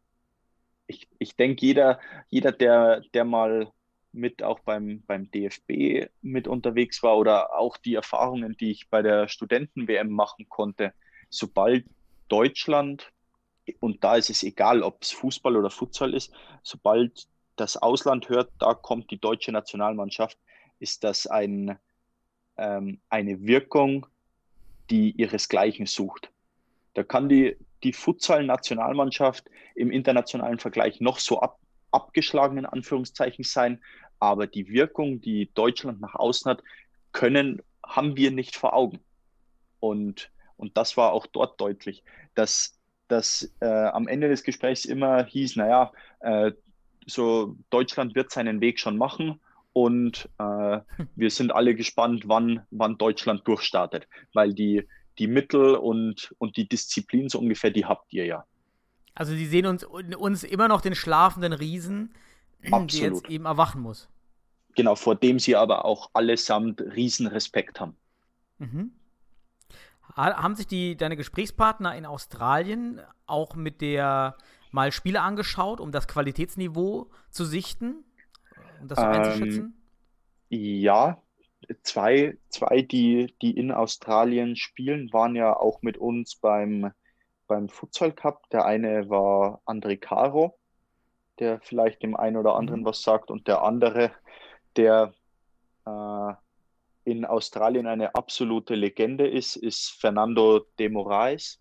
ich, ich denke, jeder, jeder der, der mal mit auch beim, beim DFB mit unterwegs war oder auch die Erfahrungen, die ich bei der Studenten-WM machen konnte, sobald Deutschland, und da ist es egal, ob es Fußball oder Futsal ist, sobald das Ausland hört, da kommt die deutsche Nationalmannschaft, ist das ein, ähm, eine Wirkung, die ihresgleichen sucht. Da kann die, die Futsal-Nationalmannschaft im internationalen Vergleich noch so ab, abgeschlagen in Anführungszeichen sein, aber die Wirkung, die Deutschland nach außen hat, können, haben wir nicht vor Augen. Und, und das war auch dort deutlich, dass, dass äh, am Ende des Gesprächs immer hieß, naja, äh, so Deutschland wird seinen Weg schon machen und äh, wir sind alle gespannt, wann, wann Deutschland durchstartet, weil die, die Mittel und, und die Disziplin so ungefähr, die habt ihr ja. Also sie sehen uns, uns immer noch den schlafenden Riesen, Absolut. der jetzt eben erwachen muss. Genau, vor dem sie aber auch allesamt Riesenrespekt haben. Mhm. Haben sich die, deine Gesprächspartner in Australien auch mit der mal Spiele angeschaut, um das Qualitätsniveau zu sichten? Um das so ähm, einzuschätzen? Ja, zwei, zwei die, die in Australien spielen, waren ja auch mit uns beim, beim Futsal Cup. Der eine war André Caro, der vielleicht dem einen oder anderen mhm. was sagt, und der andere, der äh, in Australien eine absolute Legende ist, ist Fernando de Moraes,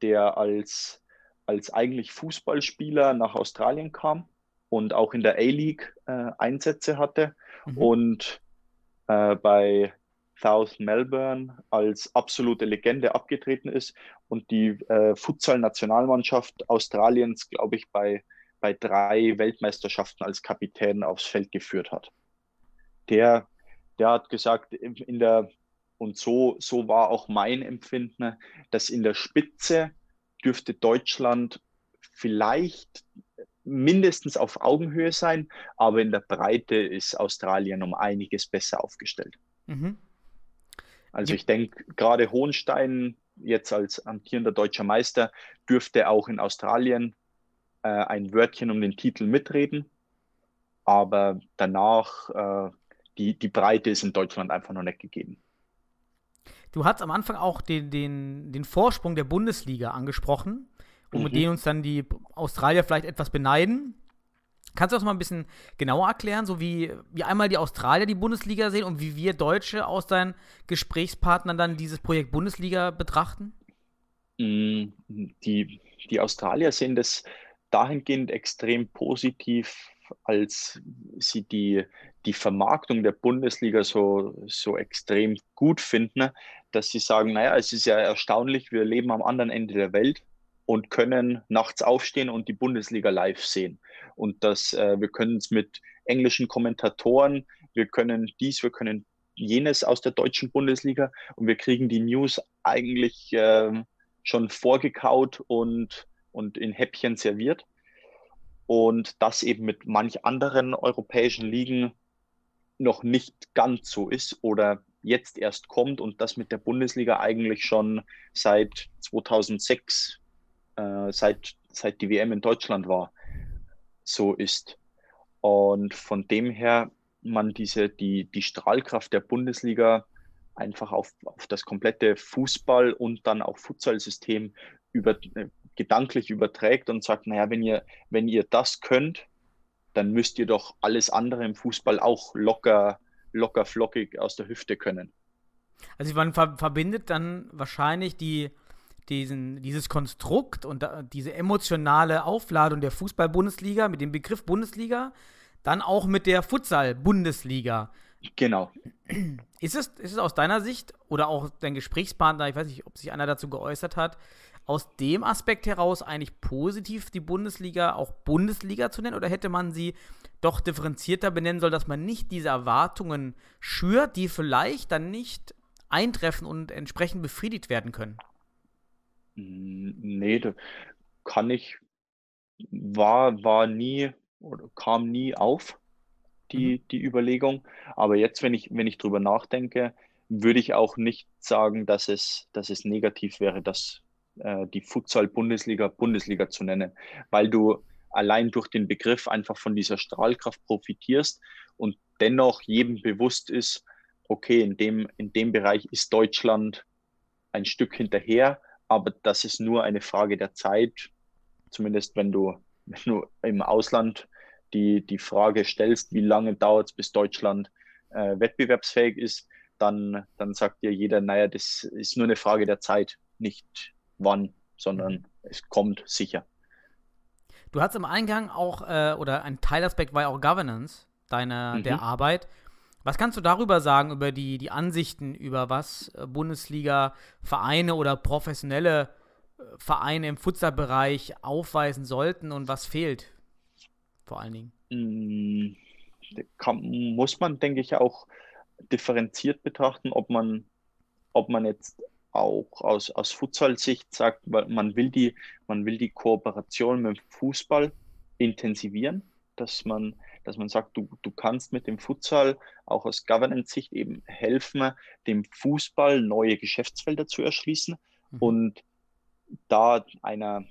der als, als eigentlich Fußballspieler nach Australien kam und auch in der A-League äh, Einsätze hatte mhm. und äh, bei South Melbourne als absolute Legende abgetreten ist und die äh, Futsal-Nationalmannschaft Australiens, glaube ich, bei, bei drei Weltmeisterschaften als Kapitän aufs Feld geführt hat. Der, der hat gesagt, in der, und so, so war auch mein Empfinden, dass in der Spitze dürfte Deutschland vielleicht mindestens auf Augenhöhe sein, aber in der Breite ist Australien um einiges besser aufgestellt. Mhm. Also ich denke, gerade Hohenstein jetzt als amtierender deutscher Meister dürfte auch in Australien äh, ein Wörtchen um den Titel mitreden, aber danach äh, die, die Breite ist in Deutschland einfach noch nicht gegeben. Du hast am Anfang auch den, den, den Vorsprung der Bundesliga angesprochen mhm. denen uns dann die Australier vielleicht etwas beneiden. Kannst du das mal ein bisschen genauer erklären, so wie, wie einmal die Australier die Bundesliga sehen und wie wir Deutsche aus deinen Gesprächspartnern dann dieses Projekt Bundesliga betrachten? Mm, die, die Australier sehen das dahingehend extrem positiv, als sie die, die Vermarktung der Bundesliga so, so extrem gut finden, dass sie sagen, naja, es ist ja erstaunlich, wir leben am anderen Ende der Welt und können nachts aufstehen und die Bundesliga live sehen. Und dass äh, wir können es mit englischen Kommentatoren, wir können dies, wir können jenes aus der deutschen Bundesliga und wir kriegen die News eigentlich äh, schon vorgekaut und, und in Häppchen serviert. Und das eben mit manch anderen europäischen Ligen noch nicht ganz so ist oder jetzt erst kommt und das mit der Bundesliga eigentlich schon seit 2006, äh, seit, seit die WM in Deutschland war, so ist. Und von dem her man diese, die, die Strahlkraft der Bundesliga einfach auf, auf das komplette Fußball- und dann auch Futsal-System über, äh, gedanklich überträgt und sagt, naja, wenn ihr, wenn ihr das könnt, dann müsst ihr doch alles andere im Fußball auch locker, locker flockig aus der Hüfte können. Also man ver verbindet dann wahrscheinlich die, diesen, dieses Konstrukt und da, diese emotionale Aufladung der Fußball-Bundesliga mit dem Begriff Bundesliga dann auch mit der Futsal-Bundesliga. Genau. Ist es, ist es aus deiner Sicht oder auch dein Gesprächspartner, ich weiß nicht, ob sich einer dazu geäußert hat, aus dem Aspekt heraus eigentlich positiv die Bundesliga auch Bundesliga zu nennen oder hätte man sie doch differenzierter benennen sollen, dass man nicht diese Erwartungen schürt, die vielleicht dann nicht eintreffen und entsprechend befriedigt werden können? Nee, kann ich, war, war nie oder kam nie auf, die, mhm. die Überlegung. Aber jetzt, wenn ich, wenn ich drüber nachdenke, würde ich auch nicht sagen, dass es, dass es negativ wäre, dass äh, die Futsal-Bundesliga Bundesliga zu nennen, weil du allein durch den Begriff einfach von dieser Strahlkraft profitierst und dennoch jedem bewusst ist, okay, in dem, in dem Bereich ist Deutschland ein Stück hinterher, aber das ist nur eine Frage der Zeit, zumindest wenn du, wenn du im Ausland die, die Frage stellst, wie lange dauert es, bis Deutschland äh, wettbewerbsfähig ist, dann, dann sagt dir jeder, naja, das ist nur eine Frage der Zeit, nicht wann, sondern es kommt sicher. Du hast im Eingang auch, äh, oder ein Teilaspekt war ja auch Governance deiner, mhm. der Arbeit. Was kannst du darüber sagen, über die, die Ansichten, über was äh, Bundesliga-Vereine oder professionelle äh, Vereine im Futsalbereich aufweisen sollten und was fehlt? Vor allen Dingen. Mm, kann, muss man, denke ich, auch differenziert betrachten, ob man, ob man jetzt auch aus, aus Futsal-Sicht sagt, man will, die, man will die Kooperation mit dem Fußball intensivieren, dass man, dass man sagt, du, du kannst mit dem Futsal auch aus Governance-Sicht eben helfen, dem Fußball neue Geschäftsfelder zu erschließen mhm. und da einer,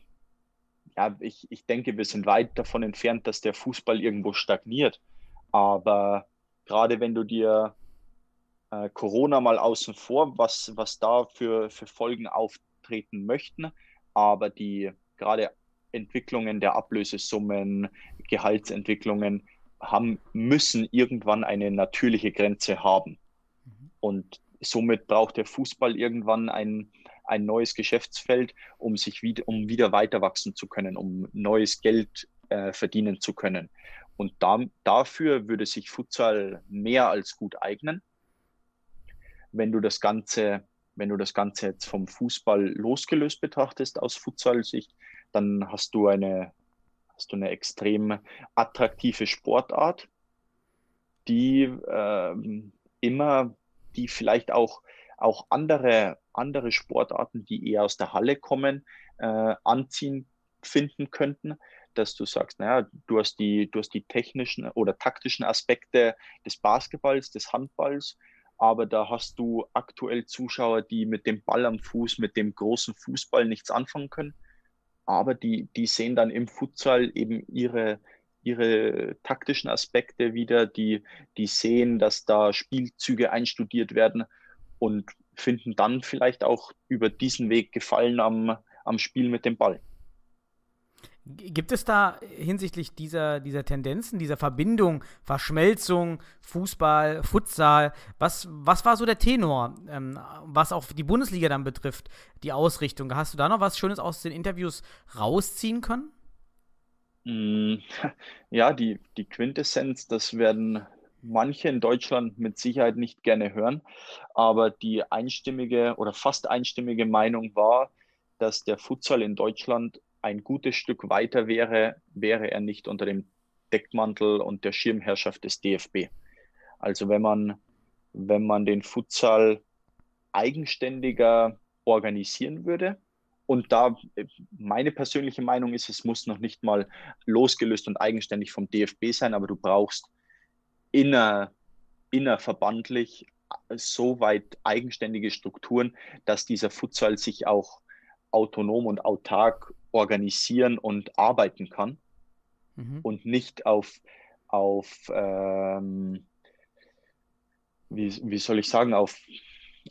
ja, ich, ich denke, wir sind weit davon entfernt, dass der Fußball irgendwo stagniert. Aber gerade wenn du dir äh, Corona mal außen vor, was, was da für, für Folgen auftreten möchten. Aber die gerade Entwicklungen der Ablösesummen, Gehaltsentwicklungen haben, müssen irgendwann eine natürliche Grenze haben. Mhm. Und somit braucht der Fußball irgendwann ein, ein neues Geschäftsfeld, um sich wieder, um wieder weiter wachsen zu können, um neues Geld äh, verdienen zu können. Und da, dafür würde sich Futsal mehr als gut eignen wenn du das Ganze, wenn du das Ganze jetzt vom Fußball losgelöst betrachtest aus Futsal-Sicht, dann hast du eine, hast du eine extrem attraktive Sportart, die äh, immer, die vielleicht auch, auch andere, andere Sportarten, die eher aus der Halle kommen, äh, anziehen finden könnten, dass du sagst, naja, du hast die, du hast die technischen oder taktischen Aspekte des Basketballs, des Handballs, aber da hast du aktuell Zuschauer, die mit dem Ball am Fuß, mit dem großen Fußball nichts anfangen können. Aber die, die sehen dann im Futsal eben ihre, ihre taktischen Aspekte wieder, die, die sehen, dass da Spielzüge einstudiert werden und finden dann vielleicht auch über diesen Weg Gefallen am, am Spiel mit dem Ball. Gibt es da hinsichtlich dieser, dieser Tendenzen, dieser Verbindung, Verschmelzung, Fußball, Futsal, was, was war so der Tenor, ähm, was auch die Bundesliga dann betrifft, die Ausrichtung? Hast du da noch was Schönes aus den Interviews rausziehen können? Mm, ja, die, die Quintessenz, das werden manche in Deutschland mit Sicherheit nicht gerne hören, aber die einstimmige oder fast einstimmige Meinung war, dass der Futsal in Deutschland ein gutes Stück weiter wäre, wäre er nicht unter dem Deckmantel und der Schirmherrschaft des DFB. Also wenn man, wenn man den Futsal eigenständiger organisieren würde, und da meine persönliche Meinung ist, es muss noch nicht mal losgelöst und eigenständig vom DFB sein, aber du brauchst inner, innerverbandlich so weit eigenständige Strukturen, dass dieser Futsal sich auch autonom und autark organisieren und arbeiten kann mhm. und nicht auf, auf ähm, wie, wie soll ich sagen, auf,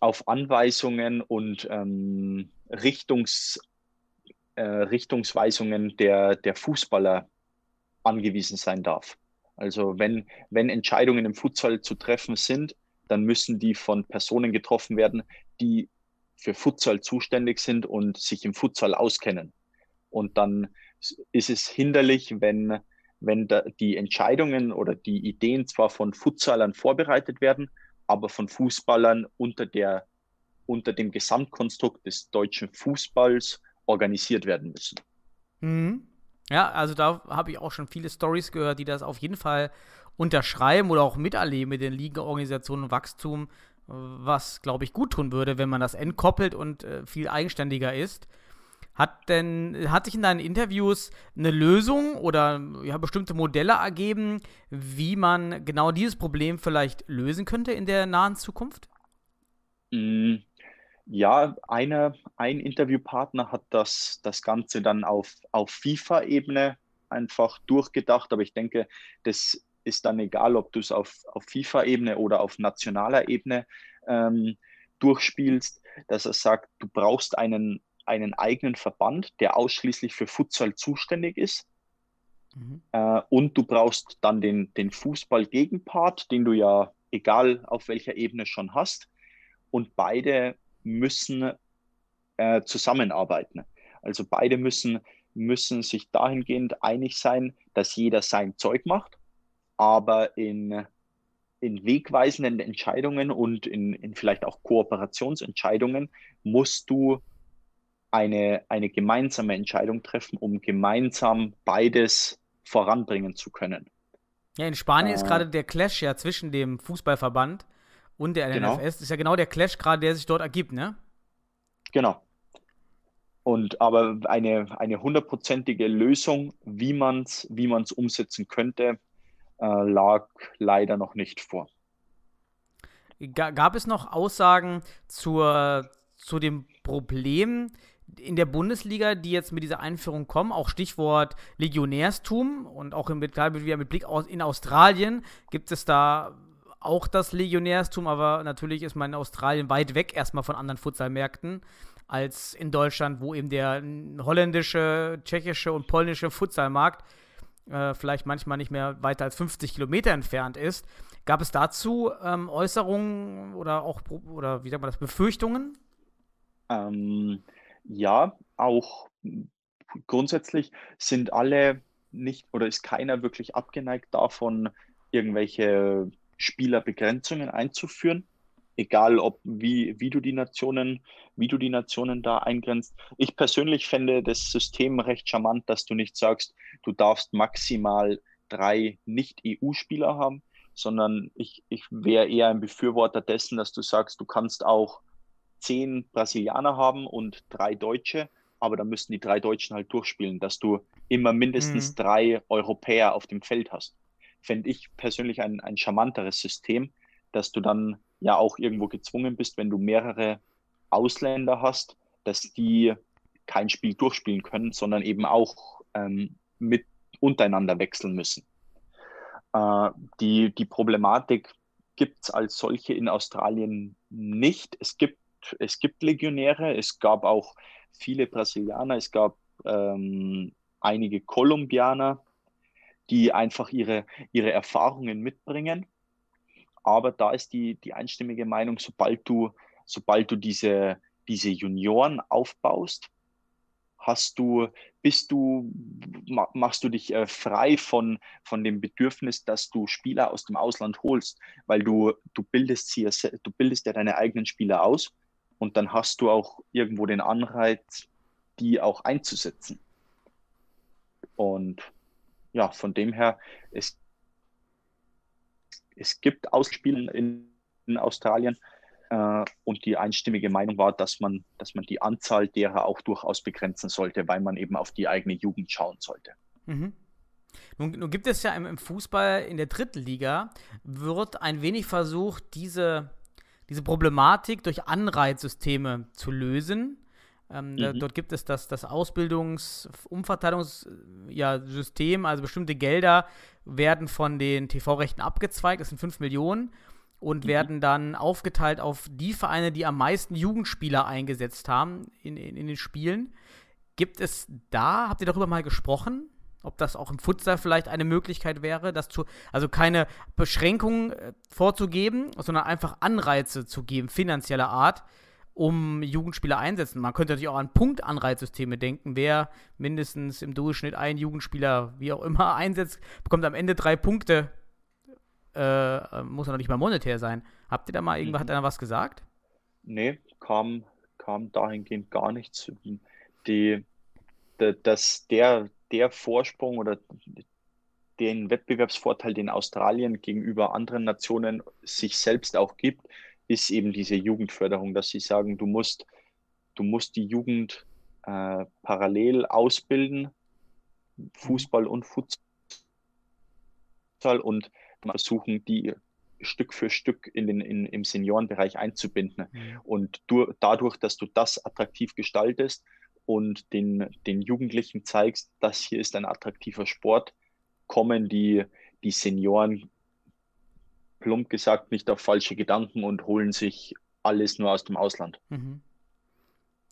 auf Anweisungen und ähm, Richtungs, äh, Richtungsweisungen der, der Fußballer angewiesen sein darf. Also wenn, wenn Entscheidungen im Futsal zu treffen sind, dann müssen die von Personen getroffen werden, die für Futsal zuständig sind und sich im Futsal auskennen. Und dann ist es hinderlich, wenn, wenn die Entscheidungen oder die Ideen zwar von Futsalern vorbereitet werden, aber von Fußballern unter, der, unter dem Gesamtkonstrukt des deutschen Fußballs organisiert werden müssen. Mhm. Ja, also da habe ich auch schon viele Stories gehört, die das auf jeden Fall unterschreiben oder auch miterleben mit den Ligenorganisationen und Wachstum, was, glaube ich, gut tun würde, wenn man das entkoppelt und äh, viel eigenständiger ist. Hat denn, hat sich in deinen Interviews eine Lösung oder ja, bestimmte Modelle ergeben, wie man genau dieses Problem vielleicht lösen könnte in der nahen Zukunft? Mm, ja, eine, ein Interviewpartner hat das, das Ganze dann auf, auf FIFA-Ebene einfach durchgedacht, aber ich denke, das ist dann egal, ob du es auf, auf FIFA-Ebene oder auf nationaler Ebene ähm, durchspielst, dass er sagt, du brauchst einen, einen eigenen Verband, der ausschließlich für Futsal zuständig ist. Mhm. Äh, und du brauchst dann den, den Fußball-Gegenpart, den du ja egal auf welcher Ebene schon hast. Und beide müssen äh, zusammenarbeiten. Also beide müssen, müssen sich dahingehend einig sein, dass jeder sein Zeug macht aber in, in wegweisenden Entscheidungen und in, in vielleicht auch Kooperationsentscheidungen musst du eine, eine gemeinsame Entscheidung treffen, um gemeinsam beides voranbringen zu können. Ja, in Spanien äh, ist gerade der Clash ja zwischen dem Fußballverband und der genau. NFS. Das ist ja genau der Clash gerade, der sich dort ergibt, ne? Genau. Und aber eine, eine hundertprozentige Lösung, wie man es wie man's umsetzen könnte, äh, lag leider noch nicht vor. Gab es noch Aussagen zur, zu dem Problem in der Bundesliga, die jetzt mit dieser Einführung kommen? Auch Stichwort Legionärstum und auch im, mit Blick aus, in Australien gibt es da auch das Legionärstum, aber natürlich ist man in Australien weit weg erstmal von anderen Futsalmärkten als in Deutschland, wo eben der holländische, tschechische und polnische Futsalmarkt äh, vielleicht manchmal nicht mehr weiter als 50 Kilometer entfernt ist. Gab es dazu ähm, Äußerungen oder auch, oder wie sagt man das, Befürchtungen? Ähm, ja, auch grundsätzlich sind alle nicht oder ist keiner wirklich abgeneigt davon, irgendwelche Spielerbegrenzungen einzuführen egal ob wie, wie du die Nationen, wie du die Nationen da eingrenzt. Ich persönlich fände das System recht charmant, dass du nicht sagst, du darfst maximal drei Nicht-EU-Spieler haben, sondern ich, ich wäre eher ein Befürworter dessen, dass du sagst, du kannst auch zehn Brasilianer haben und drei Deutsche, aber dann müssten die drei Deutschen halt durchspielen, dass du immer mindestens mhm. drei Europäer auf dem Feld hast. Fände ich persönlich ein, ein charmanteres System, dass du dann ja auch irgendwo gezwungen bist, wenn du mehrere Ausländer hast, dass die kein Spiel durchspielen können, sondern eben auch ähm, mit untereinander wechseln müssen. Äh, die, die Problematik gibt es als solche in Australien nicht. Es gibt, es gibt Legionäre, es gab auch viele Brasilianer, es gab ähm, einige Kolumbianer, die einfach ihre, ihre Erfahrungen mitbringen. Aber da ist die, die einstimmige Meinung, sobald du, sobald du diese, diese Junioren aufbaust, hast du, bist du, machst du dich äh, frei von, von dem Bedürfnis, dass du Spieler aus dem Ausland holst, weil du, du bildest sie, du bildest ja deine eigenen Spieler aus und dann hast du auch irgendwo den Anreiz, die auch einzusetzen. Und ja, von dem her, es, es gibt Ausspielen in, in Australien, äh, und die einstimmige Meinung war, dass man, dass man die Anzahl derer auch durchaus begrenzen sollte, weil man eben auf die eigene Jugend schauen sollte. Mhm. Nun, nun, gibt es ja im, Fußball in der dritten Liga, wird ein wenig versucht, diese, diese Problematik durch Anreizsysteme zu lösen. Ähm, mhm. da, dort gibt es das, das Ausbildungs-Umverteilungssystem, ja, also bestimmte Gelder werden von den TV-Rechten abgezweigt, das sind 5 Millionen und mhm. werden dann aufgeteilt auf die Vereine, die am meisten Jugendspieler eingesetzt haben in, in, in, den Spielen. Gibt es da, habt ihr darüber mal gesprochen? Ob das auch im Futsal vielleicht eine Möglichkeit wäre, das zu, also keine Beschränkungen äh, vorzugeben, sondern einfach Anreize zu geben, finanzieller Art, um Jugendspieler einsetzen. Man könnte natürlich auch an Punktanreizsysteme denken. Wer mindestens im Durchschnitt einen Jugendspieler, wie auch immer, einsetzt, bekommt am Ende drei Punkte äh, muss ja noch nicht mal monetär sein. Habt ihr da mal irgendwas, mhm. hat einer was gesagt? Nee, kam, kam dahingehend gar nichts. Die, de, dass der, der Vorsprung oder den Wettbewerbsvorteil, den Australien gegenüber anderen Nationen sich selbst auch gibt, ist eben diese Jugendförderung, dass sie sagen, du musst, du musst die Jugend äh, parallel ausbilden, mhm. Fußball und Futsal und versuchen, die Stück für Stück in den, in, im Seniorenbereich einzubinden. Mhm. Und du, dadurch, dass du das attraktiv gestaltest und den, den Jugendlichen zeigst, das hier ist ein attraktiver Sport, kommen die, die Senioren plump gesagt nicht auf falsche Gedanken und holen sich alles nur aus dem Ausland. Mhm.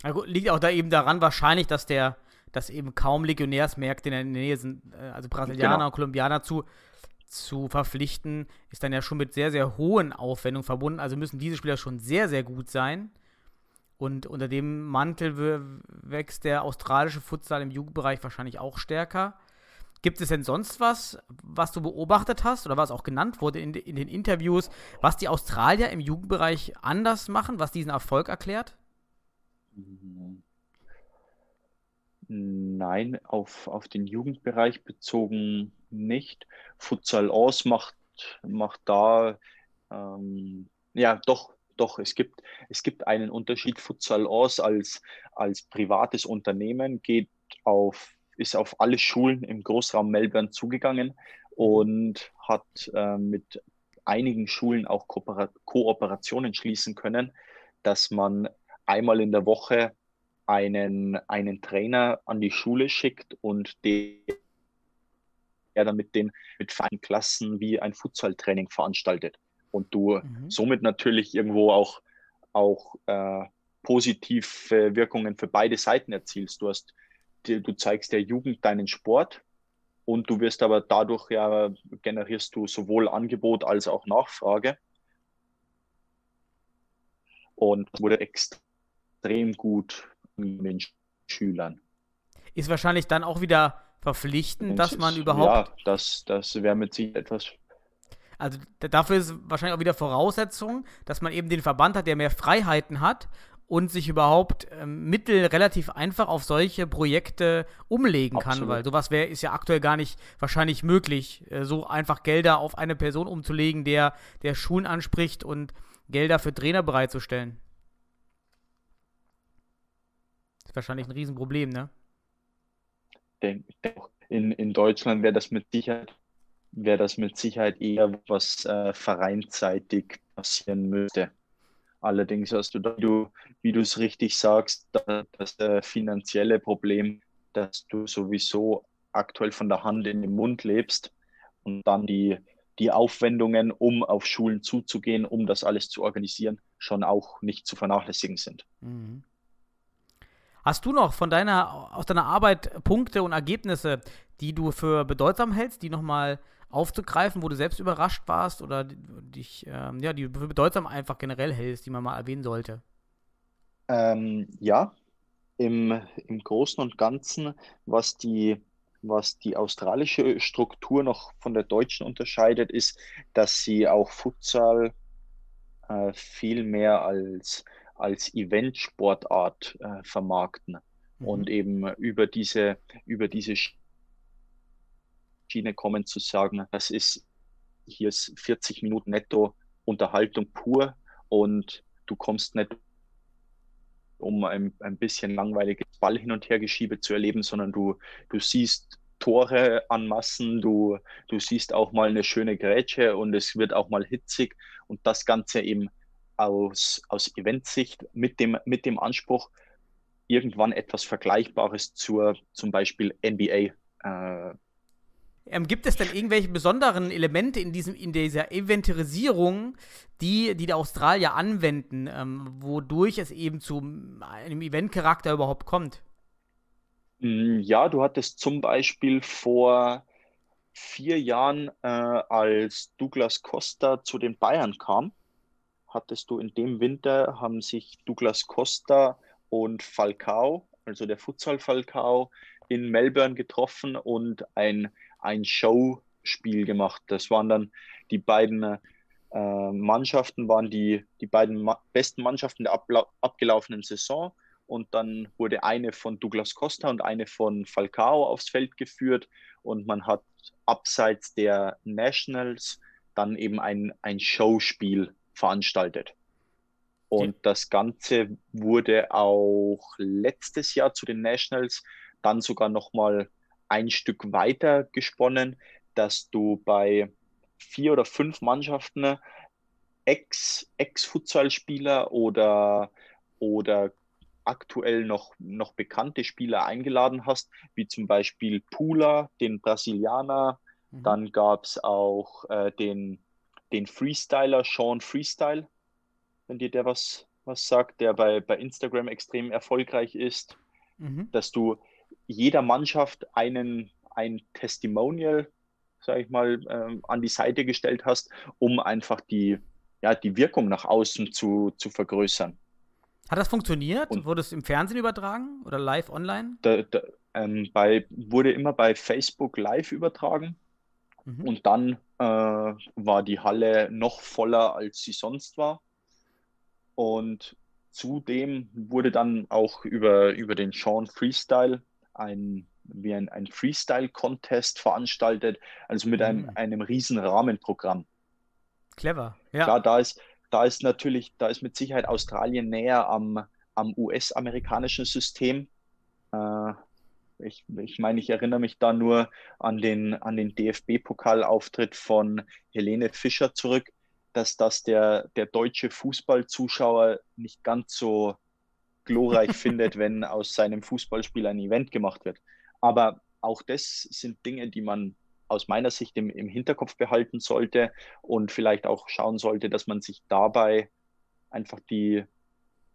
Also liegt auch da eben daran wahrscheinlich, dass der, dass eben kaum Legionärsmärkte in der Nähe sind, äh, also Brasilianer genau. und Kolumbianer zu zu verpflichten, ist dann ja schon mit sehr, sehr hohen Aufwendungen verbunden. Also müssen diese Spieler schon sehr, sehr gut sein. Und unter dem Mantel wächst der australische Futsal im Jugendbereich wahrscheinlich auch stärker. Gibt es denn sonst was, was du beobachtet hast oder was auch genannt wurde in, in den Interviews, was die Australier im Jugendbereich anders machen, was diesen Erfolg erklärt? Nein, auf, auf den Jugendbereich bezogen nicht. Futsal aus macht, macht da, ähm, ja, doch, doch, es gibt, es gibt einen Unterschied. Futsal aus als, als privates Unternehmen geht auf, ist auf alle Schulen im Großraum Melbourne zugegangen und hat äh, mit einigen Schulen auch Kooper Kooperationen schließen können, dass man einmal in der Woche einen, einen Trainer an die Schule schickt und der er dann mit den mit feinen Klassen wie ein Futsal-Training veranstaltet. Und du mhm. somit natürlich irgendwo auch, auch äh, positive Wirkungen für beide Seiten erzielst. Du hast, du zeigst der Jugend deinen Sport und du wirst aber dadurch ja generierst du sowohl Angebot als auch Nachfrage. Und wurde extrem gut mit den Schülern. Ist wahrscheinlich dann auch wieder verpflichten, dass man überhaupt. Ja, das, das wäre mit sich etwas. Also dafür ist wahrscheinlich auch wieder Voraussetzung, dass man eben den Verband hat, der mehr Freiheiten hat und sich überhaupt ähm, Mittel relativ einfach auf solche Projekte umlegen Absolut. kann, weil sowas wäre ist ja aktuell gar nicht wahrscheinlich möglich, äh, so einfach Gelder auf eine Person umzulegen, der der Schulen anspricht und Gelder für Trainer bereitzustellen. Das ist wahrscheinlich ein Riesenproblem, ne? denke, in, in Deutschland wäre das mit Sicherheit wäre das mit Sicherheit eher was äh, vereinsseitig passieren müsste. Allerdings hast du da, wie du es richtig sagst, das äh, finanzielle Problem, dass du sowieso aktuell von der Hand in den Mund lebst und dann die, die Aufwendungen, um auf Schulen zuzugehen, um das alles zu organisieren, schon auch nicht zu vernachlässigen sind. Mhm. Hast du noch von deiner, aus deiner Arbeit Punkte und Ergebnisse, die du für bedeutsam hältst, die nochmal aufzugreifen, wo du selbst überrascht warst oder dich, ähm, ja, die bedeutsam einfach generell hältst, die man mal erwähnen sollte? Ähm, ja, im, im Großen und Ganzen, was die, was die australische Struktur noch von der deutschen unterscheidet, ist, dass sie auch Futsal äh, viel mehr als, als Eventsportart äh, vermarkten Mhm. und eben über diese, über diese Schiene kommen zu sagen, das ist hier ist 40 Minuten netto Unterhaltung pur und du kommst nicht um ein, ein bisschen langweiliges Ball hin und her geschiebe zu erleben, sondern du, du siehst Tore an Massen, du, du siehst auch mal eine schöne Grätsche und es wird auch mal hitzig und das Ganze eben aus, aus Eventsicht mit dem, mit dem Anspruch, irgendwann etwas Vergleichbares zur zum Beispiel NBA äh, Ähm, gibt es denn irgendwelche besonderen Elemente in, diesem, in dieser Eventierisierung, die, die die Australier anwenden, ähm, wodurch es eben zu einem Eventcharakter überhaupt kommt? Mm, Ja, du hattest zum Beispiel vor vier Jahren, äh, als Douglas Costa zu den Bayern kam, hattest du in dem Winter, haben sich Douglas Costa und Falcao, also der Futsal Falcao, in Melbourne getroffen und ein, ein Showspiel gemacht. Das waren dann die beiden äh, Mannschaften, waren die, die beiden ma besten Mannschaften der abgelaufenen Saison. Und dann wurde eine von Douglas Costa und eine von Falcao aufs Feld geführt. Und man hat abseits der Nationals dann eben ein, ein Showspiel veranstaltet. Und das Ganze wurde auch letztes Jahr zu den Nationals dann sogar nochmal ein Stück weiter gesponnen, dass du bei vier oder fünf Mannschaften Ex, Ex-Futsal-Spieler oder, oder aktuell noch, noch bekannte Spieler eingeladen hast, wie zum Beispiel Pula, den Brasilianer. Mhm. Dann gab es auch äh, den, den Freestyler Sean Freestyle, wenn dir der was, was sagt, der bei, bei Instagram extrem erfolgreich ist, Mhm. dass du jeder Mannschaft einen, ein Testimonial, sage ich mal, ähm, an die Seite gestellt hast, um einfach die, ja, die Wirkung nach außen zu, zu vergrößern. Hat das funktioniert? Und- Wurde es im Fernsehen übertragen oder live online? Da, da, ähm, bei, wurde immer bei Facebook live übertragen Mhm. und dann äh, war die Halle noch voller, als sie sonst war. Und zudem wurde dann auch über, über den Sean Freestyle ein, wie ein, ein Freestyle-Contest veranstaltet, also mit einem, Mhm. einem riesen Rahmenprogramm. Clever. Ja. Klar, da ist, da ist natürlich, da ist mit Sicherheit Australien näher am, am US-amerikanischen System. Äh, ich, ich meine, ich erinnere mich da nur an den, an den DFB-Pokalauftritt von Helene Fischer zurück, dass das der, der deutsche Fußballzuschauer nicht ganz so glorreich findet, wenn aus seinem Fußballspiel ein Event gemacht wird. Aber auch das sind Dinge, die man aus meiner Sicht im, im Hinterkopf behalten sollte und vielleicht auch schauen sollte, dass man sich dabei einfach die,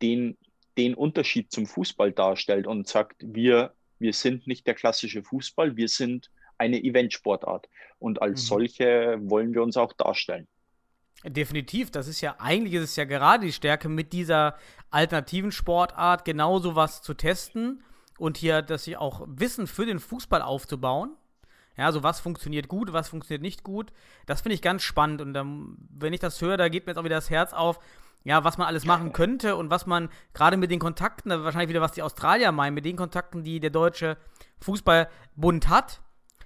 den, den Unterschied zum Fußball darstellt und sagt, wir, wir sind nicht der klassische Fußball, wir sind eine Eventsportart. Und als Mhm. solche wollen wir uns auch darstellen. Definitiv, das ist ja, eigentlich ist es ja gerade die Stärke mit dieser alternativen Sportart, genau sowas zu testen und hier, dass sie auch Wissen für den Fußball aufzubauen. Ja, also was funktioniert gut, was funktioniert nicht gut. Das finde ich ganz spannend und ähm, wenn ich das höre, da geht mir jetzt auch wieder das Herz auf, ja, was man alles machen könnte und was man gerade mit den Kontakten, wahrscheinlich wieder, was die Australier meinen, mit den Kontakten, die der Deutsche Fußballbund hat,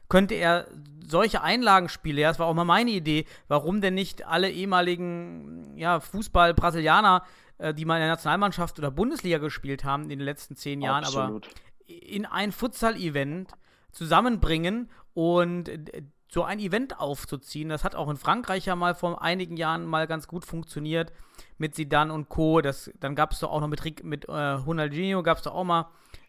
könnte er solche Einlagenspiele, ja, das war auch mal meine Idee, warum denn nicht alle ehemaligen ja, Fußball-Brasilianer, äh, die mal in der Nationalmannschaft oder Bundesliga gespielt haben in den letzten zehn Jahren, Absolut. aber in ein Futsal-Event zusammenbringen und äh, so ein Event aufzuziehen. Das hat auch in Frankreich ja mal vor einigen Jahren mal ganz gut funktioniert mit Zidane und Co. Das, dann gab es doch auch noch mit, Rick- mit äh, Ronaldinho, gab es doch auch mal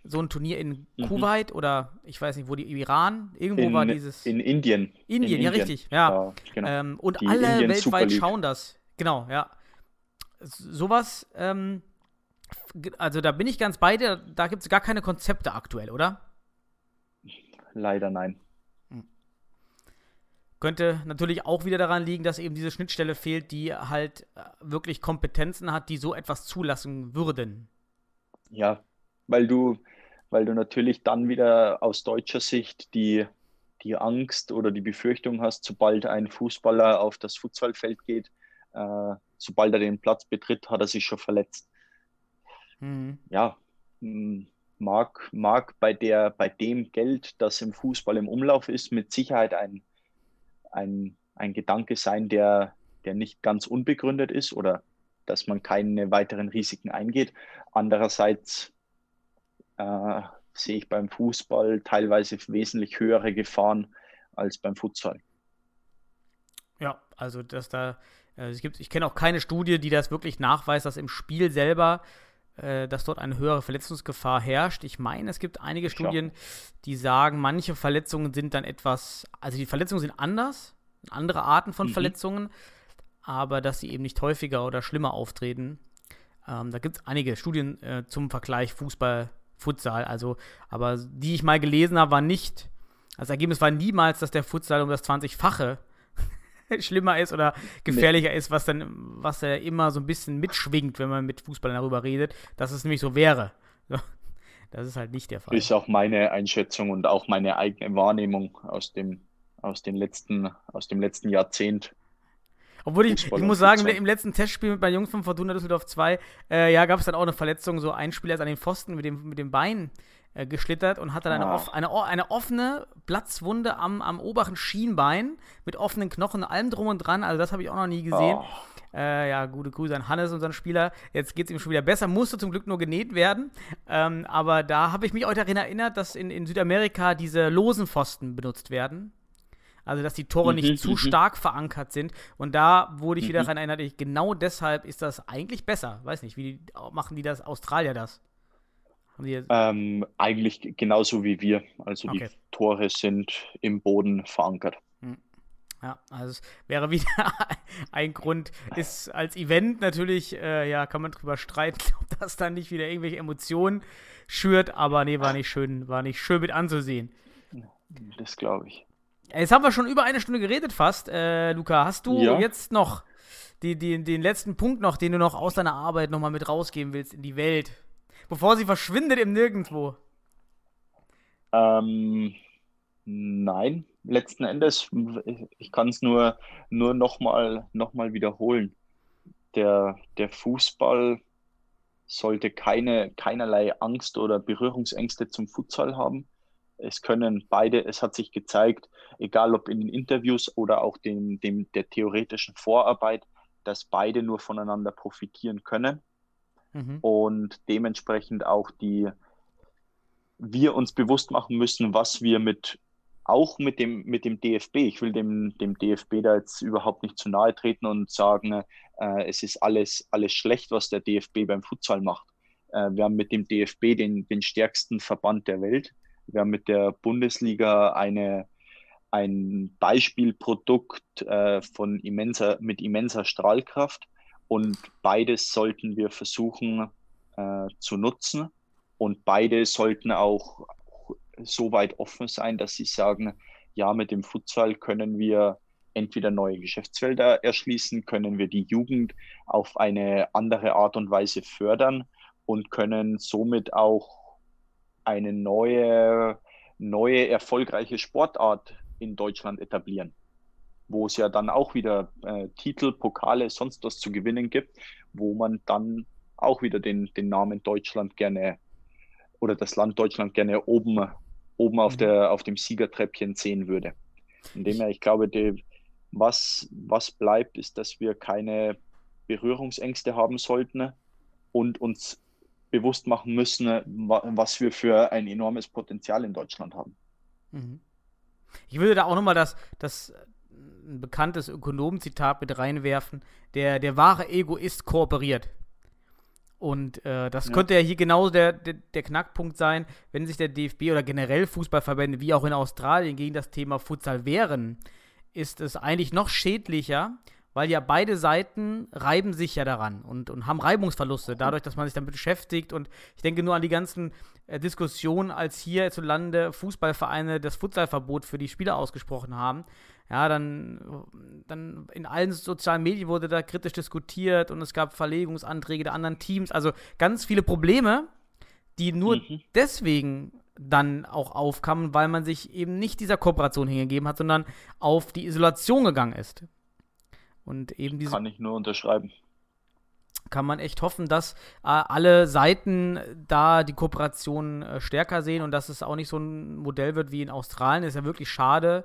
so ein Turnier in Mhm. Kuwait oder ich weiß nicht, wo die Iran, irgendwo in, war dieses. in Indien. Indien, in ja, richtig, ja. genau. Ähm, und Die alle Super weltweit schauen das. Genau, ja. Sowas ähm, also da bin ich ganz bei dir, da gibt es gar keine Konzepte aktuell, oder? Leider nein. Könnte natürlich auch wieder daran liegen, dass eben diese Schnittstelle fehlt, die halt äh, wirklich Kompetenzen hat, die so etwas zulassen würden. Ja, weil du, weil du natürlich dann wieder aus deutscher Sicht die, die Angst oder die Befürchtung hast, sobald ein Fußballer auf das Futsalfeld geht, äh, sobald er den Platz betritt, hat er sich schon verletzt. Mhm. Ja, hm, mag, mag bei, der, bei dem Geld, das im Fußball im Umlauf ist, mit Sicherheit ein ein, ein Gedanke sein, der, der nicht ganz unbegründet ist oder dass man keine weiteren Risiken eingeht. Andererseits äh, sehe ich beim Fußball teilweise wesentlich höhere Gefahren als beim Futsal. Ja, also dass da, äh, es gibt, ich kenne auch keine Studie, die das wirklich nachweist, dass im Spiel selber, äh, dass dort eine höhere Verletzungsgefahr herrscht. Ich meine, es gibt einige Studien, die sagen, manche Verletzungen sind dann etwas, also die Verletzungen sind anders, andere Arten von mhm. Verletzungen, aber dass sie eben nicht häufiger oder schlimmer auftreten. Ähm, da gibt es einige Studien äh, zum Vergleich Fußball, Futsal, also, aber die ich mal gelesen habe, war nicht, das Ergebnis war niemals, dass der Futsal um das 20-fache schlimmer ist oder gefährlicher nee. ist, was dann, was ja immer so ein bisschen mitschwingt, wenn man mit Fußballern darüber redet, dass es nämlich so wäre. Das ist halt nicht der Fall. Ist auch meine Einschätzung und auch meine eigene Wahrnehmung aus dem aus, den letzten, aus dem letzten Jahrzehnt. Obwohl ich, ich muss sagen, im letzten Testspiel mit meinen Jungs von Fortuna Düsseldorf 2, äh, ja, gab es dann auch eine Verletzung, so ein Spieler ist an den Pfosten mit dem, mit dem Bein äh, geschlittert und hatte dann eine, eine, eine, offene Platzwunde am, am oberen Schienbein mit offenen Knochen, allem drum und dran. Also das habe ich auch noch nie gesehen. Oh. Äh, ja, gute Grüße an Hannes, unseren Spieler. Jetzt geht es ihm schon wieder besser. Musste zum Glück nur genäht werden. Ähm, aber da habe ich mich auch daran erinnert, dass in, in Südamerika diese losen Pfosten benutzt werden. Also, dass die Tore nicht mhm, zu mhm. stark verankert sind. Und da wurde ich wieder mhm. daran erinnert, genau deshalb ist das eigentlich besser. Weiß nicht, wie machen die das, Australier das? Ähm, eigentlich genauso wie wir. Also okay. die Tore sind im Boden verankert. Hm. Ja, also es wäre wieder ein Grund, ist als Event natürlich, äh, ja, kann man drüber streiten, ob das dann nicht wieder irgendwelche Emotionen schürt, aber nee, war nicht schön, war nicht schön mit anzusehen. Das glaube ich. Jetzt haben wir schon über eine Stunde geredet fast. Äh, Luca, hast du ja. jetzt noch die, die, den letzten Punkt noch, den du noch aus deiner Arbeit nochmal mit rausgeben willst in die Welt? Bevor sie verschwindet im Nirgendwo. Ähm, nein, letzten Endes, ich kann es nur, nur nochmal noch mal wiederholen. Der, der Fußball sollte keine, keinerlei Angst oder Berührungsängste zum Futsal haben es können beide, es hat sich gezeigt, egal ob in den Interviews oder auch dem, dem, der theoretischen Vorarbeit, dass beide nur voneinander profitieren können mhm. und dementsprechend auch die, wir uns bewusst machen müssen, was wir mit, auch mit dem, mit dem DFB, ich will dem, dem DFB da jetzt überhaupt nicht zu nahe treten und sagen, äh, es ist alles, alles schlecht, was der DFB beim Futsal macht. Äh, wir haben mit dem DFB den, den stärksten Verband der Welt wir haben mit der Bundesliga eine, ein Beispielprodukt äh, von immenser, mit immenser Strahlkraft. Und beides sollten wir versuchen äh, zu nutzen. Und beide sollten auch so weit offen sein, dass sie sagen, ja, mit dem Futsal können wir entweder neue Geschäftsfelder erschließen, können wir die Jugend auf eine andere Art und Weise fördern und können somit auch eine neue, neue erfolgreiche Sportart in Deutschland etablieren, wo es ja dann auch wieder äh, Titel, Pokale, sonst was zu gewinnen gibt, wo man dann auch wieder den, den Namen Deutschland gerne oder das Land Deutschland gerne oben, oben auf, mhm. der, auf dem Siegertreppchen sehen würde. Indem ich glaube, die, was, was bleibt, ist, dass wir keine Berührungsängste haben sollten und uns bewusst machen müssen, was wir für ein enormes Potenzial in Deutschland haben. Mhm. Ich würde da auch nochmal das, das äh, ein bekanntes Ökonomenzitat mit reinwerfen. Der, der wahre Egoist kooperiert. Und äh, das ja. könnte ja hier genau der, der, der, Knackpunkt sein, wenn sich der DFB oder generell Fußballverbände wie auch in Australien gegen das Thema Futsal wehren, ist es eigentlich noch schädlicher, weil ja beide Seiten reiben sich ja daran und, und haben Reibungsverluste, dadurch, dass man sich damit beschäftigt. Und ich denke nur an die ganzen äh, Diskussionen, als hier hierzulande Fußballvereine das Futsalverbot für die Spieler ausgesprochen haben. Ja, dann, dann in allen sozialen Medien wurde da kritisch diskutiert und es gab Verlegungsanträge der anderen Teams. Also ganz viele Probleme, die nur Mhm. deswegen dann auch aufkamen, weil man sich eben nicht dieser Kooperation hingegeben hat, sondern auf die Isolation gegangen ist. Und eben diese Kann ich nur unterschreiben. kann man echt hoffen, dass äh, alle Seiten da die Kooperation äh, stärker sehen und dass es auch nicht so ein Modell wird wie in Australien. ist ja wirklich schade.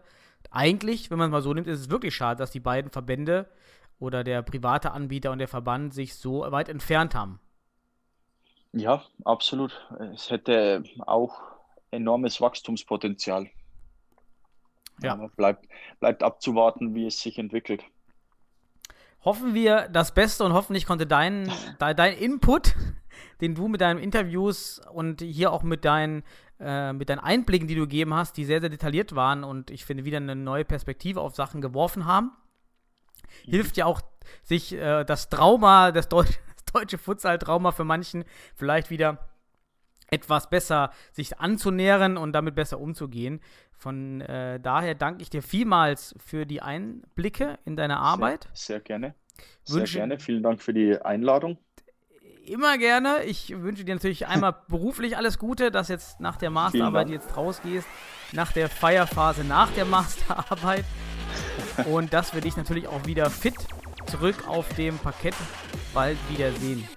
Eigentlich, wenn man es mal so nimmt, ist es wirklich schade, dass die beiden Verbände oder der private Anbieter und der Verband sich so weit entfernt haben. Ja, absolut. Es hätte auch enormes Wachstumspotenzial. Ja. Aber bleibt, bleibt abzuwarten, wie es sich entwickelt. Hoffen wir das Beste und hoffentlich konnte dein, de, dein Input, den du mit deinen Interviews und hier auch mit deinen, äh, mit deinen Einblicken, die du gegeben hast, die sehr, sehr detailliert waren und ich finde wieder eine neue Perspektive auf Sachen geworfen haben. Hilft ja auch, sich äh, das Trauma, das, Deu das deutsche Futsal-Trauma für manchen vielleicht wieder etwas besser sich anzunähern und damit besser umzugehen. Von äh, daher danke ich dir vielmals für die Einblicke in deine Arbeit. Sehr, sehr gerne. Sehr Wünsche- gerne. Vielen Dank für die Einladung. Immer gerne. Ich wünsche dir natürlich einmal beruflich alles Gute, dass jetzt nach der Masterarbeit jetzt rausgehst, nach der Feierphase nach der Masterarbeit und dass wir dich natürlich auch wieder fit zurück auf dem Parkett bald wiedersehen.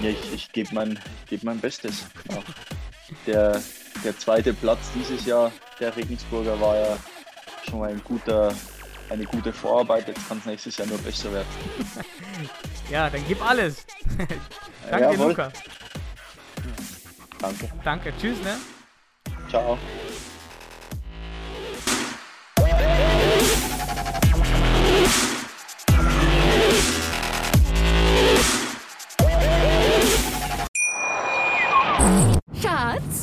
Ja, ich, ich gebe mein, geb mein Bestes. Auch der, der zweite Platz dieses Jahr, der Regensburger, war ja schon mal ein guter, eine gute Vorarbeit. Jetzt kann es nächstes Jahr nur besser werden. Ja, dann gib alles. Danke, Jawohl. Luca. Danke. Danke. Tschüss, ne? Ciao.